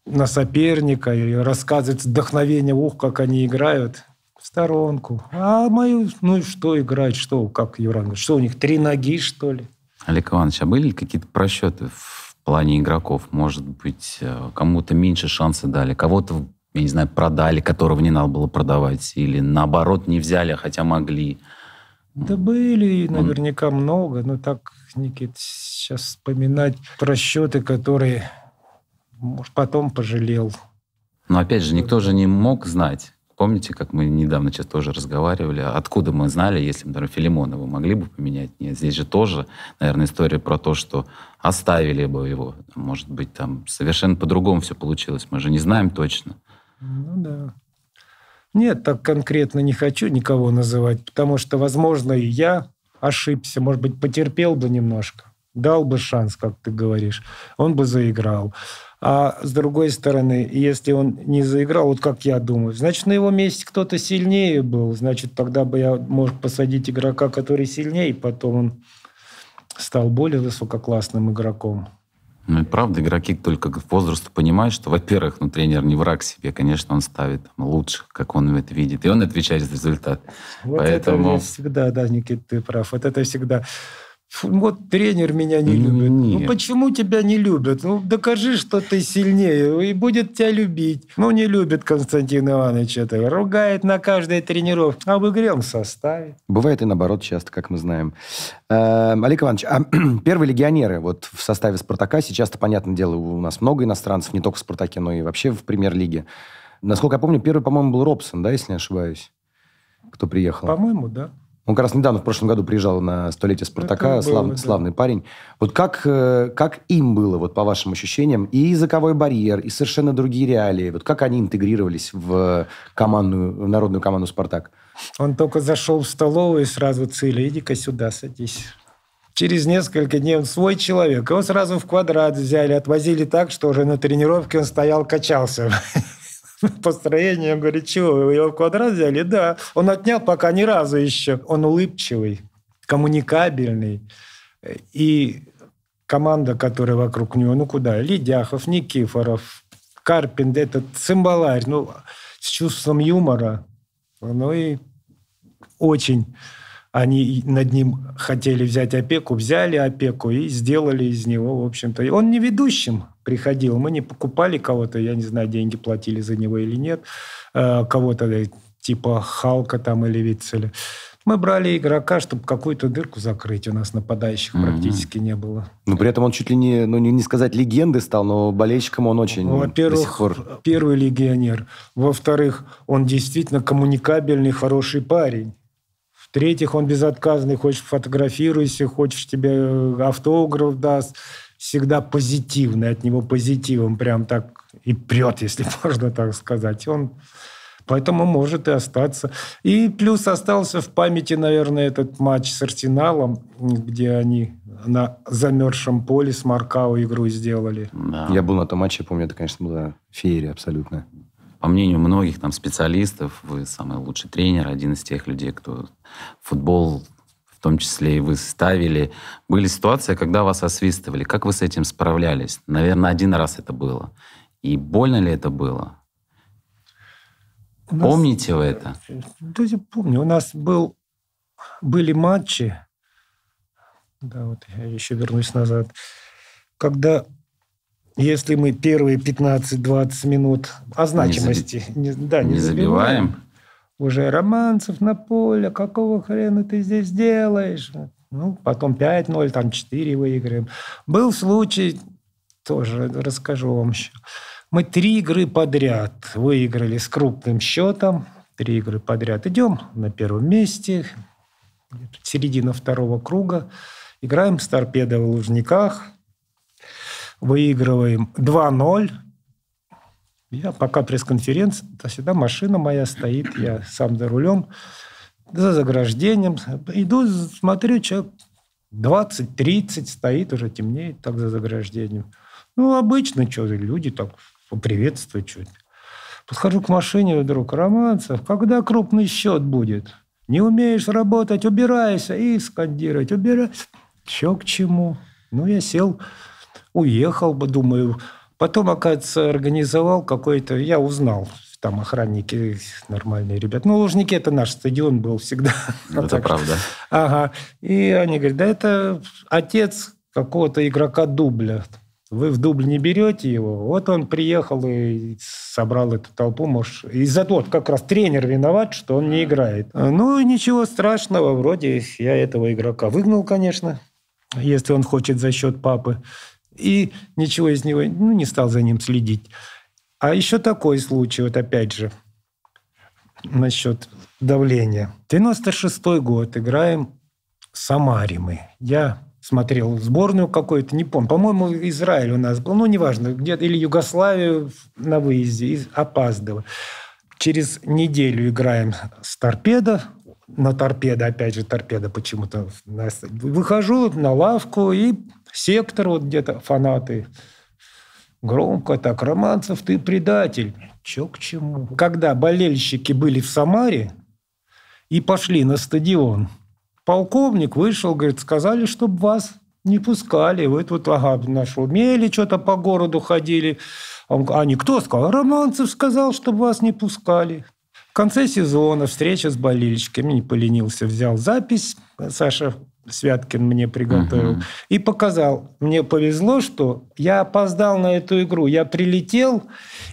B: на соперника и рассказывает вдохновение, ух, как они играют в сторонку. А мою, ну и что играть, что, как Юран, что у них, три ноги, что ли?
C: Олег Иванович, а были какие-то просчеты в плане игроков? Может быть, э, кому-то меньше шансы дали, кого-то, я не знаю, продали, которого не надо было продавать, или наоборот не взяли, хотя могли?
B: Да были наверняка Он... много, но так, Никит, сейчас вспоминать просчеты, которые, может, потом пожалел.
C: Но опять же, никто же не мог знать, Помните, как мы недавно сейчас тоже разговаривали, откуда мы знали, если, например, Филимонова могли бы поменять? Нет, здесь же тоже, наверное, история про то, что оставили бы его. Может быть, там совершенно по-другому все получилось. Мы же не знаем точно.
B: Ну да. Нет, так конкретно не хочу никого называть, потому что, возможно, и я ошибся, может быть, потерпел бы немножко, дал бы шанс, как ты говоришь, он бы заиграл. А с другой стороны, если он не заиграл, вот как я думаю, значит, на его месте кто-то сильнее был. Значит, тогда бы я мог посадить игрока, который сильнее, потом он стал более высококлассным игроком.
C: Ну и правда, игроки только к возрасту понимают, что, во-первых, ну, тренер не враг себе, конечно, он ставит лучше, как он это видит, и он отвечает за результат.
B: Вот Поэтому... это всегда, да, Никита, ты прав. Вот это всегда вот тренер меня не любит. Ну, Нет. Ну почему тебя не любят? Ну докажи, что ты сильнее, и будет тебя любить. Ну не любит Константин Иванович это. Ругает на каждой тренировке. А в игре он составит.
A: Бывает и наоборот часто, как мы знаем. Э, Олег Иванович, а первые легионеры вот в составе «Спартака», сейчас-то, понятное дело, у нас много иностранцев, не только в «Спартаке», но и вообще в премьер-лиге. Насколько я помню, первый, по-моему, был Робсон, да, если не ошибаюсь, кто приехал?
B: По-моему, да.
A: Он как раз недавно, в прошлом году, приезжал на столетие Спартака, было, слав, да. славный парень. Вот как, э, как им было, вот по вашим ощущениям, и языковой барьер, и совершенно другие реалии, вот как они интегрировались в командную, в народную команду «Спартак»?
B: Он только зашел в столовую и сразу цели, иди-ка сюда, садись. Через несколько дней он свой человек. Его сразу в квадрат взяли, отвозили так, что уже на тренировке он стоял, качался. построение. Он говорит, чего, его в квадрат взяли? Да. Он отнял пока ни разу еще. Он улыбчивый, коммуникабельный. И команда, которая вокруг него, ну куда? Лидяхов, Никифоров, Карпин, этот цимбаларь, ну, с чувством юмора. Ну и очень они над ним хотели взять опеку, взяли опеку и сделали из него, в общем-то. Он не ведущим приходил. Мы не покупали кого-то, я не знаю, деньги платили за него или нет, э, кого-то э, типа Халка там или Вицеля. Мы брали игрока, чтобы какую-то дырку закрыть. У нас нападающих mm-hmm. практически не было.
A: Но при этом он чуть ли не, ну не, не сказать легенды стал, но болельщиком он очень
B: Во-первых, до сих пор... первый легионер. Во-вторых, он действительно коммуникабельный, хороший парень. В-третьих, он безотказный, хочешь фотографируйся, хочешь тебе э, автограф даст. Всегда позитивный, от него позитивом прям так и прет, если можно так сказать. Он поэтому может и остаться. И плюс остался в памяти, наверное, этот матч с Арсеналом, где они на замерзшем поле с Маркао игру сделали.
A: Да. Я был на том матче, помню, это, конечно, была феерия абсолютно
C: по мнению многих там специалистов, вы самый лучший тренер, один из тех людей, кто футбол в том числе и вы ставили. Были ситуации, когда вас освистывали. Как вы с этим справлялись? Наверное, один раз это было. И больно ли это было? нас, Помните вы это?
B: Да, я помню. У нас был, были матчи, да, вот я еще вернусь назад, когда если мы первые 15-20 минут о значимости
C: не, заби... да, не, не забиваем, забиваем,
B: уже романцев на поле, какого хрена ты здесь делаешь? Ну, потом 5-0, там 4 выиграем. Был случай, тоже расскажу вам еще. Мы три игры подряд выиграли с крупным счетом. Три игры подряд. Идем на первом месте, середина второго круга. Играем с торпедо в Лужниках – выигрываем 2-0. Я пока пресс-конференция, то всегда машина моя стоит, я сам за рулем, за заграждением. Иду, смотрю, что 20-30 стоит, уже темнеет так за заграждением. Ну, обычно что, люди так поприветствуют чуть. Подхожу к машине, вдруг, Романцев, когда крупный счет будет? Не умеешь работать, убирайся. И скандировать, убирайся. Че к чему? Ну, я сел, уехал бы, думаю. Потом, оказывается, организовал какой-то... Я узнал, там охранники нормальные ребята. Ну, Лужники – это наш стадион был всегда.
C: Это правда.
B: Ага. И они говорят, да это отец какого-то игрока дубля. Вы в дубль не берете его. Вот он приехал и собрал эту толпу. Может, из-за того, как раз тренер виноват, что он не играет. Ну, ничего страшного. Вроде я этого игрока выгнал, конечно, если он хочет за счет папы. И ничего из него, ну, не стал за ним следить. А еще такой случай, вот опять же, насчет давления. 96-й год, играем с Самаре мы. Я смотрел сборную какую-то, не помню. По-моему, Израиль у нас был, ну, неважно, где-то или Югославию на выезде, и опаздывал. Через неделю играем с торпедо, на торпедо, опять же, торпеда почему-то. Выхожу на лавку, и сектор, вот где-то фанаты Громко так, Романцев, ты предатель. Че к чему? Когда болельщики были в Самаре и пошли на стадион, полковник вышел, говорит, сказали, чтобы вас не пускали. Вы тут, ага, нашумели, что-то по городу ходили. А никто сказал? Романцев сказал, чтобы вас не пускали. Конце сезона встреча с болельщиками, не поленился, взял запись. Саша Святкин мне приготовил. Угу. И показал. Мне повезло, что я опоздал на эту игру. Я прилетел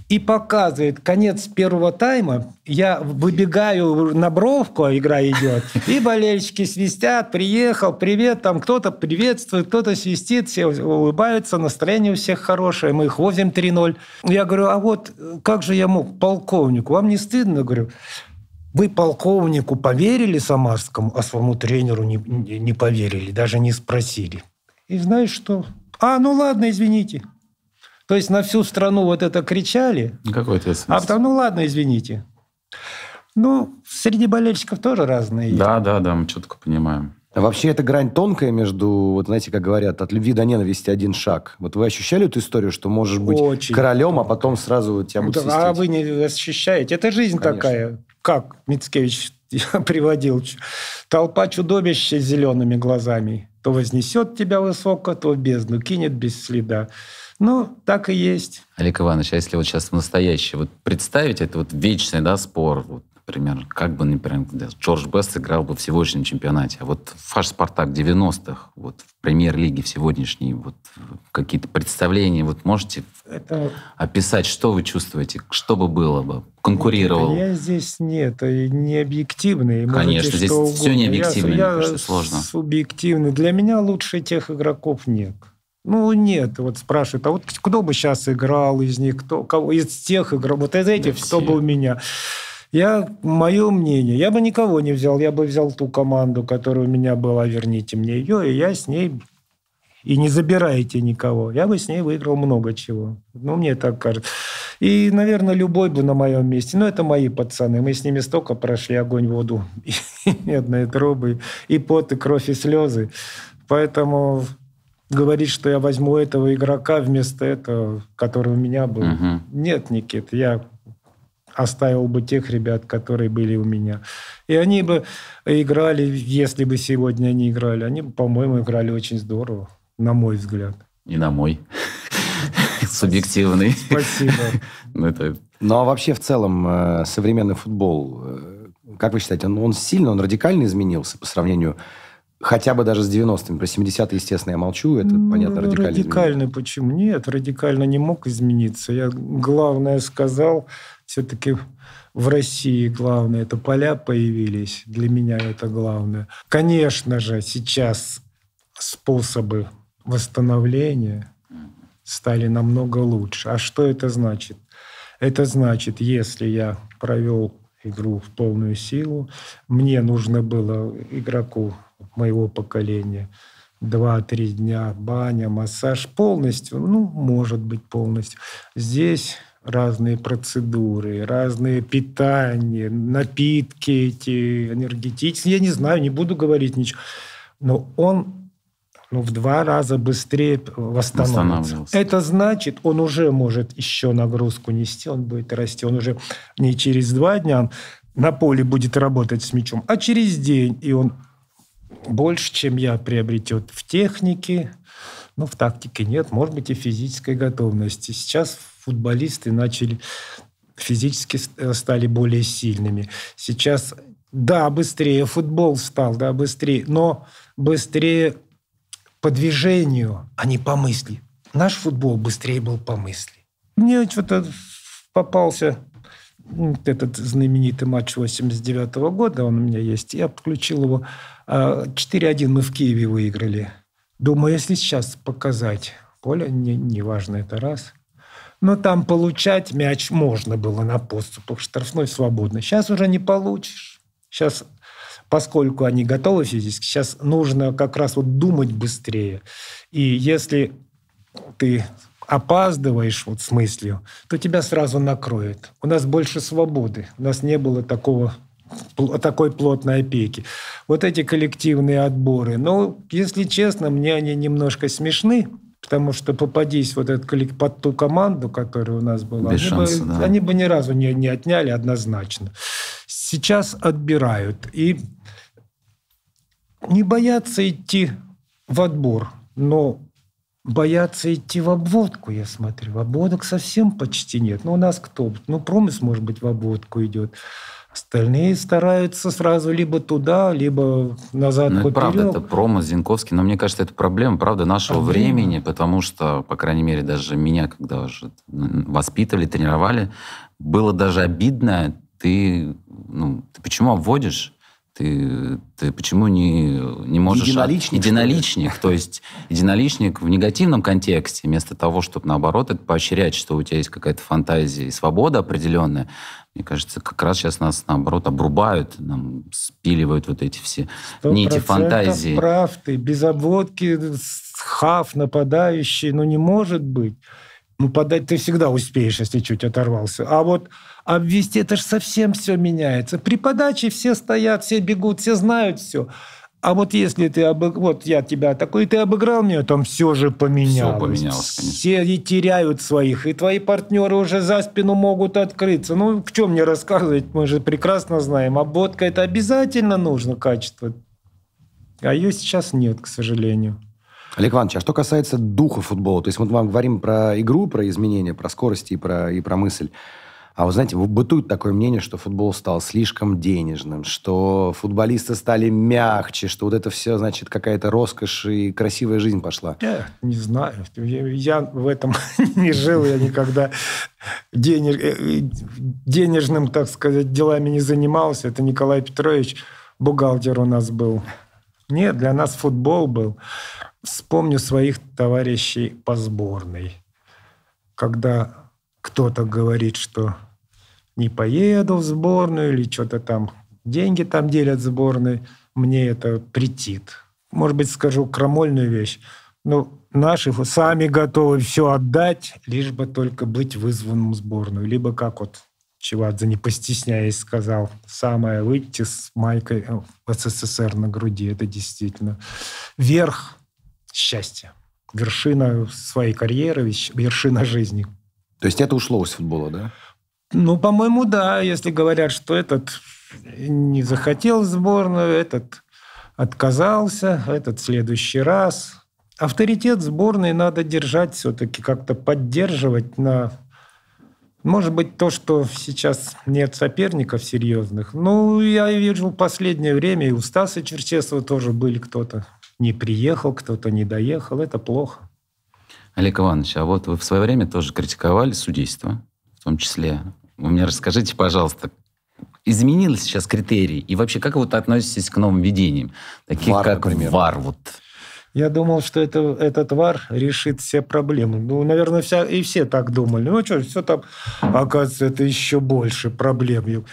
B: и показывает конец первого тайма. Я выбегаю на бровку, а игра идет. И болельщики свистят. Приехал, привет. Там кто-то приветствует, кто-то свистит. Все улыбаются. Настроение у всех хорошее. Мы их возим 3-0. Я говорю, а вот как же я мог полковнику? Вам не стыдно? Говорю, вы полковнику поверили самарскому, а своему тренеру не, не, не поверили, даже не спросили. И знаешь что? А, ну ладно, извините. То есть на всю страну вот это кричали.
C: Какой
B: А потом, ну ладно, извините. Ну, среди болельщиков тоже разные.
C: Да, да, да, мы четко понимаем.
A: А вообще эта грань тонкая между, вот знаете, как говорят, от любви до ненависти один шаг. Вот вы ощущали эту историю, что можешь быть Очень королем, тонко. а потом сразу тебя будут
B: да, А вы не ощущаете. Это жизнь Конечно. такая как Мицкевич приводил, толпа чудовищ с зелеными глазами. То вознесет тебя высоко, то в бездну кинет без следа. Ну, так и есть.
C: Олег Иванович, а если вот сейчас в настоящее, вот представить это вот вечный да, спор, вот например, как бы, например, Джордж Бест играл бы в сегодняшнем чемпионате, а вот Фаш Спартак 90-х, вот в премьер-лиге в сегодняшней, вот какие-то представления, вот можете это... описать, что вы чувствуете, что бы было бы, конкурировал?
B: Я здесь нет, не объективный.
C: Конечно, здесь все не объективно, я, я сложно.
B: субъективный. Для меня лучше тех игроков нет. Ну, нет. Вот спрашивают, а вот кто бы сейчас играл из них, кто, кого из тех игроков, вот из этих, да кто все. бы у меня. Я, мое мнение, я бы никого не взял, я бы взял ту команду, которая у меня была, верните мне ее, и я с ней и не забирайте никого. Я бы с ней выиграл много чего. Ну, мне так кажется. И, наверное, любой бы на моем месте. Но это мои пацаны. Мы с ними столько прошли огонь, воду, и медные трубы, и пот, и кровь, и слезы. Поэтому говорить, что я возьму этого игрока вместо этого, который у меня был. Угу. Нет, Никит, я оставил бы тех ребят, которые были у меня. И они бы играли, если бы сегодня они играли, они бы, по-моему, играли очень здорово, на мой взгляд.
C: И на мой. Субъективный.
B: Спасибо.
A: ну, это... ну, а вообще в целом э, современный футбол, э, как вы считаете, он, он сильно, он радикально изменился по сравнению хотя бы даже с 90-ми. Про 70-е, естественно, я молчу, это, ну, понятно, радикально
B: Радикально почему? Нет, радикально не мог измениться. Я главное сказал, все-таки в России главное, это поля появились. Для меня это главное. Конечно же, сейчас способы восстановления стали намного лучше. А что это значит? Это значит, если я провел игру в полную силу, мне нужно было игроку моего поколения два-три дня баня, массаж полностью, ну, может быть, полностью. Здесь разные процедуры, разные питания, напитки эти энергетические. Я не знаю, не буду говорить ничего. Но он ну, в два раза быстрее восстановится. Это значит, он уже может еще нагрузку нести, он будет расти. Он уже не через два дня на поле будет работать с мячом, а через день. И он больше, чем я, приобретет в технике, ну, в тактике нет, может быть, и физической готовности. Сейчас футболисты начали физически э, стали более сильными. Сейчас, да, быстрее футбол стал, да, быстрее, но быстрее по движению, а не по мысли. Наш футбол быстрее был по мысли. Мне что-то попался этот знаменитый матч 89 -го года, он у меня есть, я подключил его. 4-1 а, мы в Киеве выиграли. Думаю, если сейчас показать поле, не, не важно, это раз. Но там получать мяч можно было на подступах, штрафной свободно. Сейчас уже не получишь. Сейчас, поскольку они готовы физически, сейчас нужно как раз вот думать быстрее. И если ты опаздываешь вот с мыслью, то тебя сразу накроет. У нас больше свободы. У нас не было такого такой плотной опеки. Вот эти коллективные отборы. Ну, если честно, мне они немножко смешны, потому что попадись вот этот под ту команду, которая у нас была,
C: Без они, шанса,
B: бы,
C: да.
B: они бы ни разу не, не отняли однозначно. Сейчас отбирают. И не боятся идти в отбор, но боятся идти в обводку, я смотрю. Обводок совсем почти нет. Ну, у нас кто? Ну, промыс, может быть, в обводку идет. Остальные стараются сразу либо туда, либо назад
C: ну. Это правда, это промо, Зинковский. Но мне кажется, это проблема, правда, нашего проблема. времени, потому что, по крайней мере, даже меня, когда уже воспитывали, тренировали, было даже обидно, ты, ну, ты почему обводишь? Ты, ты почему не, не можешь...
A: Единоличник.
C: Единоличник. То есть единоличник в негативном контексте, вместо того, чтобы, наоборот, это поощрять, что у тебя есть какая-то фантазия и свобода определенная. Мне кажется, как раз сейчас нас, наоборот, обрубают, нам спиливают вот эти все нити фантазии.
B: прав ты. Без обводки хав, нападающий, ну не может быть. Ну, подать ты всегда успеешь, если чуть оторвался. А вот обвести, это же совсем все меняется. При подаче все стоят, все бегут, все знают все. А вот если ты обыг... вот я тебя такой, ты обыграл меня, там все же поменялось.
C: Все поменялось, конечно.
B: Все и теряют своих, и твои партнеры уже за спину могут открыться. Ну, в чем мне рассказывать? Мы же прекрасно знаем. Обводка это обязательно нужно качество. А ее сейчас нет, к сожалению.
A: Олег Иванович, а что касается духа футбола, то есть мы вам говорим про игру, про изменения, про скорость и про, и про мысль. А вы знаете, бытует такое мнение, что футбол стал слишком денежным, что футболисты стали мягче, что вот это все, значит, какая-то роскошь и красивая жизнь пошла.
B: Я не знаю. Я в этом не жил, я никогда денеж... Э, денежным, так сказать, делами не занимался. Это Николай Петрович, бухгалтер у нас был. Нет, для нас футбол был. Вспомню своих товарищей по сборной. Когда кто-то говорит, что не поеду в сборную или что-то там, деньги там делят в сборной, мне это претит. Может быть, скажу крамольную вещь. Ну, наши сами готовы все отдать, лишь бы только быть вызванным в сборную. Либо как вот Чевадзе, не постесняясь, сказал, самое выйти с майкой в СССР на груди. Это действительно верх счастья. Вершина своей карьеры, вершина жизни.
A: То есть это ушло из футбола, да?
B: Ну, по-моему, да. Если говорят, что этот не захотел сборную, этот отказался, этот в следующий раз. Авторитет сборной надо держать все-таки, как-то поддерживать на... Может быть, то, что сейчас нет соперников серьезных. Ну, я вижу в последнее время, и у Стаса Черчесова тоже были кто-то не приехал, кто-то не доехал. Это плохо.
C: Олег Иванович, а вот вы в свое время тоже критиковали судейство, том числе. Вы мне расскажите, пожалуйста, изменились сейчас критерии? И вообще, как вы вот относитесь к новым видениям? Таких ВАР, как например. ВАР. Вот.
B: Я думал, что это, этот ВАР решит все проблемы. Ну, наверное, вся, и все так думали. Ну, что, все там, оказывается, это еще больше проблем.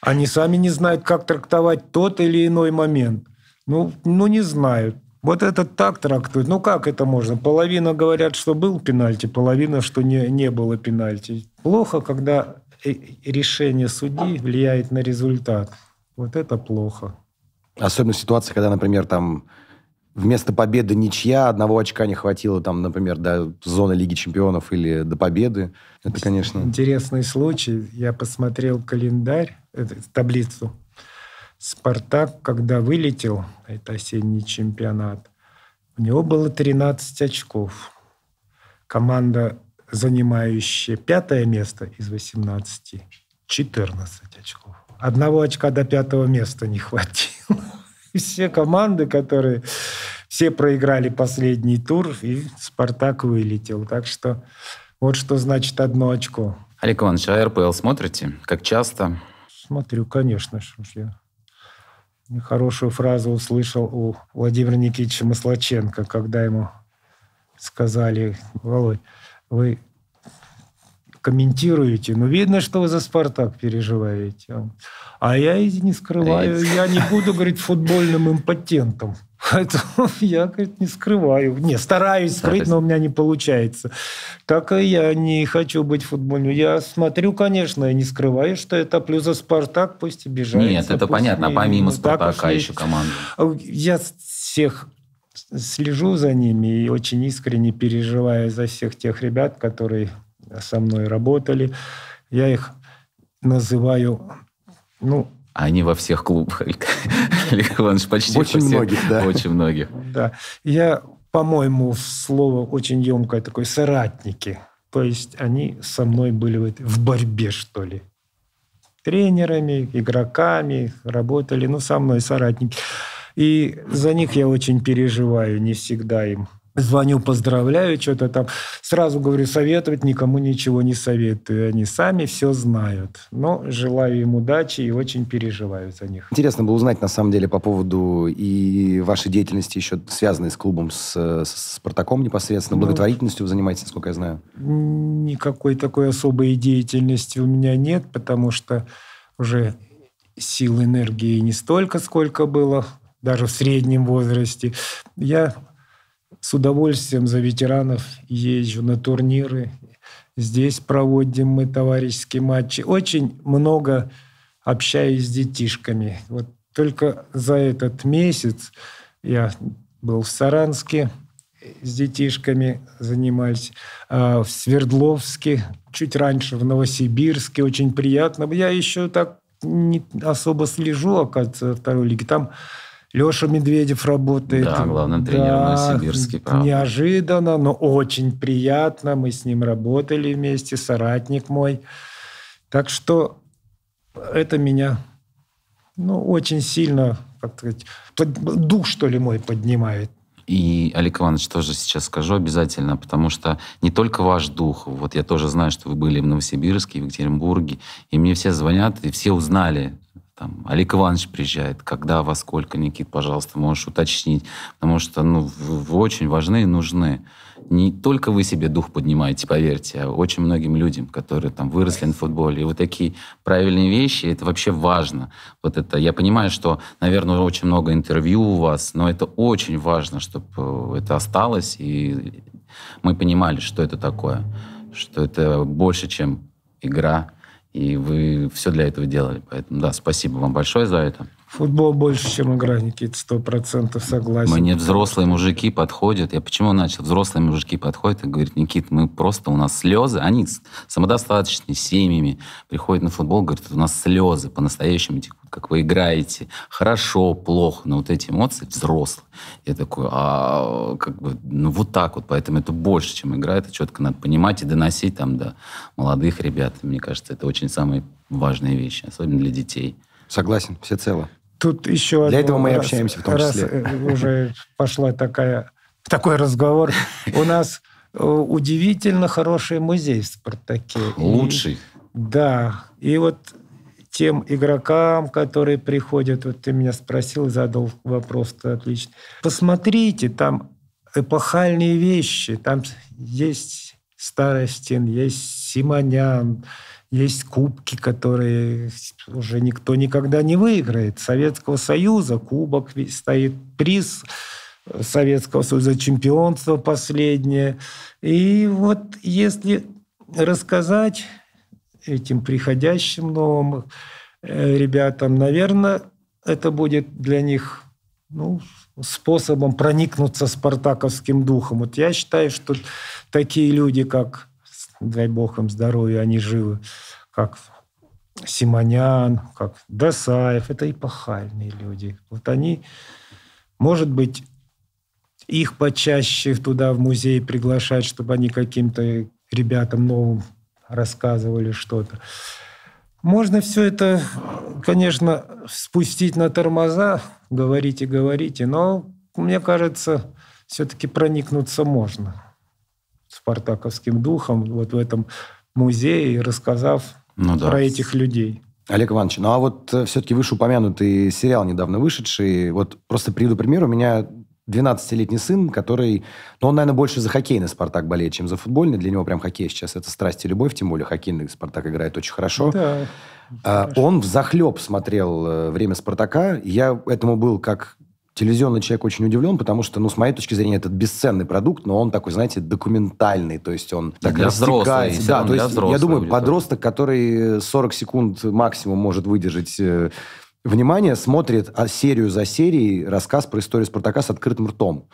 B: Они сами не знают, как трактовать тот или иной момент. Ну, ну не знаю. Вот этот так трактует. Ну, как это можно? Половина говорят, что был пенальти, половина, что не, не было пенальти. Плохо, когда э, решение судьи влияет на результат. Вот это плохо.
A: Особенно в ситуации, когда, например, там вместо победы ничья, одного очка не хватило, там, например, до зоны Лиги Чемпионов или до победы. Это, конечно...
B: Интересный случай. Я посмотрел календарь, это, таблицу. «Спартак», когда вылетел, это осенний чемпионат, у него было 13 очков. Команда, занимающая пятое место из 18, 14 очков. Одного очка до пятого места не хватило. все команды, которые все проиграли последний тур, и «Спартак» вылетел. Так что вот что значит одно очко.
C: Олег Иванович, а РПЛ смотрите? Как часто?
B: Смотрю, конечно. Что ж я хорошую фразу услышал у Владимира Никитича Маслаченко, когда ему сказали, Володь, вы комментируете, ну, видно, что вы за «Спартак» переживаете. А я и не скрываю, я не буду, говорить, футбольным импотентом. Поэтому я, говорит, не скрываю. Не, стараюсь скрыть, но у меня не получается. Так и я не хочу быть футбольным. Я смотрю, конечно, и не скрываю, что это плюс за «Спартак», пусть и бежать.
C: Нет, это понятно, а помимо «Спартака» еще команда.
B: Я всех слежу за ними и очень искренне переживаю за всех тех ребят, которые со мной работали. Я их называю, ну...
C: Они во всех клубах, Олег Иванович, почти
A: Очень
C: всех,
A: многих, да.
C: Очень многих.
B: Да. Я, по-моему, слово очень емкое такое, соратники. То есть они со мной были в, в борьбе, что ли. Тренерами, игроками работали, ну, со мной соратники. И за них я очень переживаю, не всегда им звоню, поздравляю, что-то там. Сразу говорю, советовать никому ничего не советую. Они сами все знают. Но желаю им удачи и очень переживаю за них.
A: Интересно было узнать, на самом деле, по поводу и вашей деятельности, еще связанной с клубом, с, с «Спартаком» непосредственно. Ну, благотворительностью вы занимаетесь, насколько я знаю.
B: Никакой такой особой деятельности у меня нет, потому что уже сил, энергии не столько, сколько было даже в среднем возрасте. Я с удовольствием за ветеранов езжу на турниры. Здесь проводим мы товарищеские матчи. Очень много общаюсь с детишками. Вот только за этот месяц я был в Саранске с детишками занимались, а в Свердловске, чуть раньше в Новосибирске. Очень приятно. Я еще так не особо слежу, оказывается, второй лиге. Там Леша Медведев работает.
C: Да, главным тренером да, Новосибирский.
B: Правда. Неожиданно, но очень приятно. Мы с ним работали вместе, соратник мой. Так что это меня ну, очень сильно, как сказать, дух, что ли, мой поднимает.
C: И, Олег Иванович, тоже сейчас скажу обязательно, потому что не только ваш дух, вот я тоже знаю, что вы были в Новосибирске, в Екатеринбурге, и мне все звонят, и все узнали там, Олег Иванович приезжает, когда, во сколько, Никит, пожалуйста, можешь уточнить, потому что ну, вы очень важны и нужны. Не только вы себе дух поднимаете, поверьте, а очень многим людям, которые там выросли на футболе. И вот такие правильные вещи, это вообще важно. Вот это, я понимаю, что, наверное, очень много интервью у вас, но это очень важно, чтобы э, это осталось, и мы понимали, что это такое, что это больше, чем игра, и вы все для этого делали. Поэтому, да, спасибо вам большое за это.
B: Футбол больше, чем игра, Никита, сто процентов согласен.
C: Мне взрослые мужики подходят. Я почему начал? Взрослые мужики подходят и говорят, Никит, мы просто, у нас слезы. Они самодостаточные, семьями приходят на футбол, говорят, у нас слезы по-настоящему текут, как вы играете. Хорошо, плохо, но вот эти эмоции взрослые. Я такой, а как бы, ну вот так вот. Поэтому это больше, чем игра. Это четко надо понимать и доносить там до молодых ребят. Мне кажется, это очень самые важные вещи, особенно для детей.
A: Согласен, все цело.
B: Тут еще
A: Для этого мы и общаемся в том раз числе.
B: Э, уже пошла такая, такой разговор. У нас э, удивительно хороший музей в «Спартаке».
C: Лучший.
B: И, да. И вот тем игрокам, которые приходят, вот ты меня спросил, задал вопрос-то отлично. Посмотрите, там эпохальные вещи, там есть Старостин, есть Симонян, есть кубки, которые уже никто никогда не выиграет. Советского Союза кубок стоит приз Советского Союза, чемпионство последнее. И вот если рассказать этим приходящим новым э, ребятам, наверное, это будет для них ну, способом проникнуться спартаковским духом. Вот я считаю, что такие люди, как, дай бог им здоровья, они живы, как Симонян, как Досаев, это эпохальные люди. Вот они, может быть, их почаще туда в музей приглашать, чтобы они каким-то ребятам новым рассказывали что-то. Можно все это, конечно, спустить на тормоза, говорите, говорите, но мне кажется, все-таки проникнуться можно спартаковским духом вот в этом музее, рассказав ну, да. про этих людей.
A: Олег Иванович, ну а вот э, все-таки вышеупомянутый сериал недавно вышедший, вот просто приведу пример, у меня 12-летний сын, который... Ну, он, наверное, больше за хоккейный «Спартак» болеет, чем за футбольный. Для него прям хоккей сейчас это страсть и любовь, тем более хоккейный «Спартак» играет очень хорошо. Да, а, он в захлеб смотрел э, «Время Спартака». Я этому был как телевизионный человек очень удивлен, потому что, ну, с моей точки зрения, это бесценный продукт, но он такой, знаете, документальный, то есть он
C: так для взрослых.
A: Да, то есть я думаю, подросток, который 40 секунд максимум может выдержать э, внимание, смотрит а, серию за серией рассказ про историю Спартака с открытым ртом.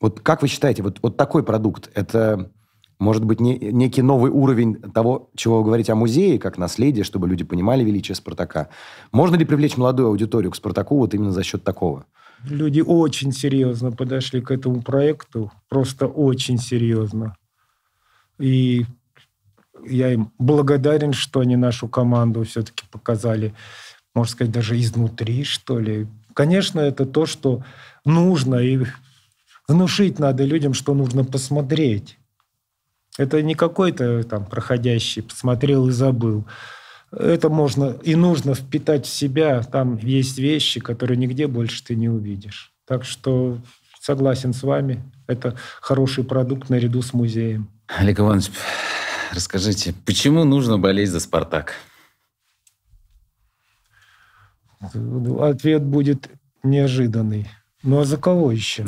A: Вот как вы считаете, вот, вот такой продукт, это может быть не, некий новый уровень того, чего вы говорите о музее, как наследие, чтобы люди понимали величие Спартака? Можно ли привлечь молодую аудиторию к Спартаку вот именно за счет такого?
B: Люди очень серьезно подошли к этому проекту, просто очень серьезно. И я им благодарен, что они нашу команду все-таки показали можно сказать, даже изнутри, что ли. Конечно, это то, что нужно, и внушить надо людям, что нужно посмотреть. Это не какой-то там проходящий, посмотрел и забыл. Это можно и нужно впитать в себя. Там есть вещи, которые нигде больше ты не увидишь. Так что согласен с вами. Это хороший продукт наряду с музеем.
C: Олег Иванович, расскажите, почему нужно болеть за «Спартак»?
B: Ответ будет неожиданный. Ну а за кого еще?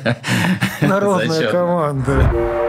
B: Народная команда.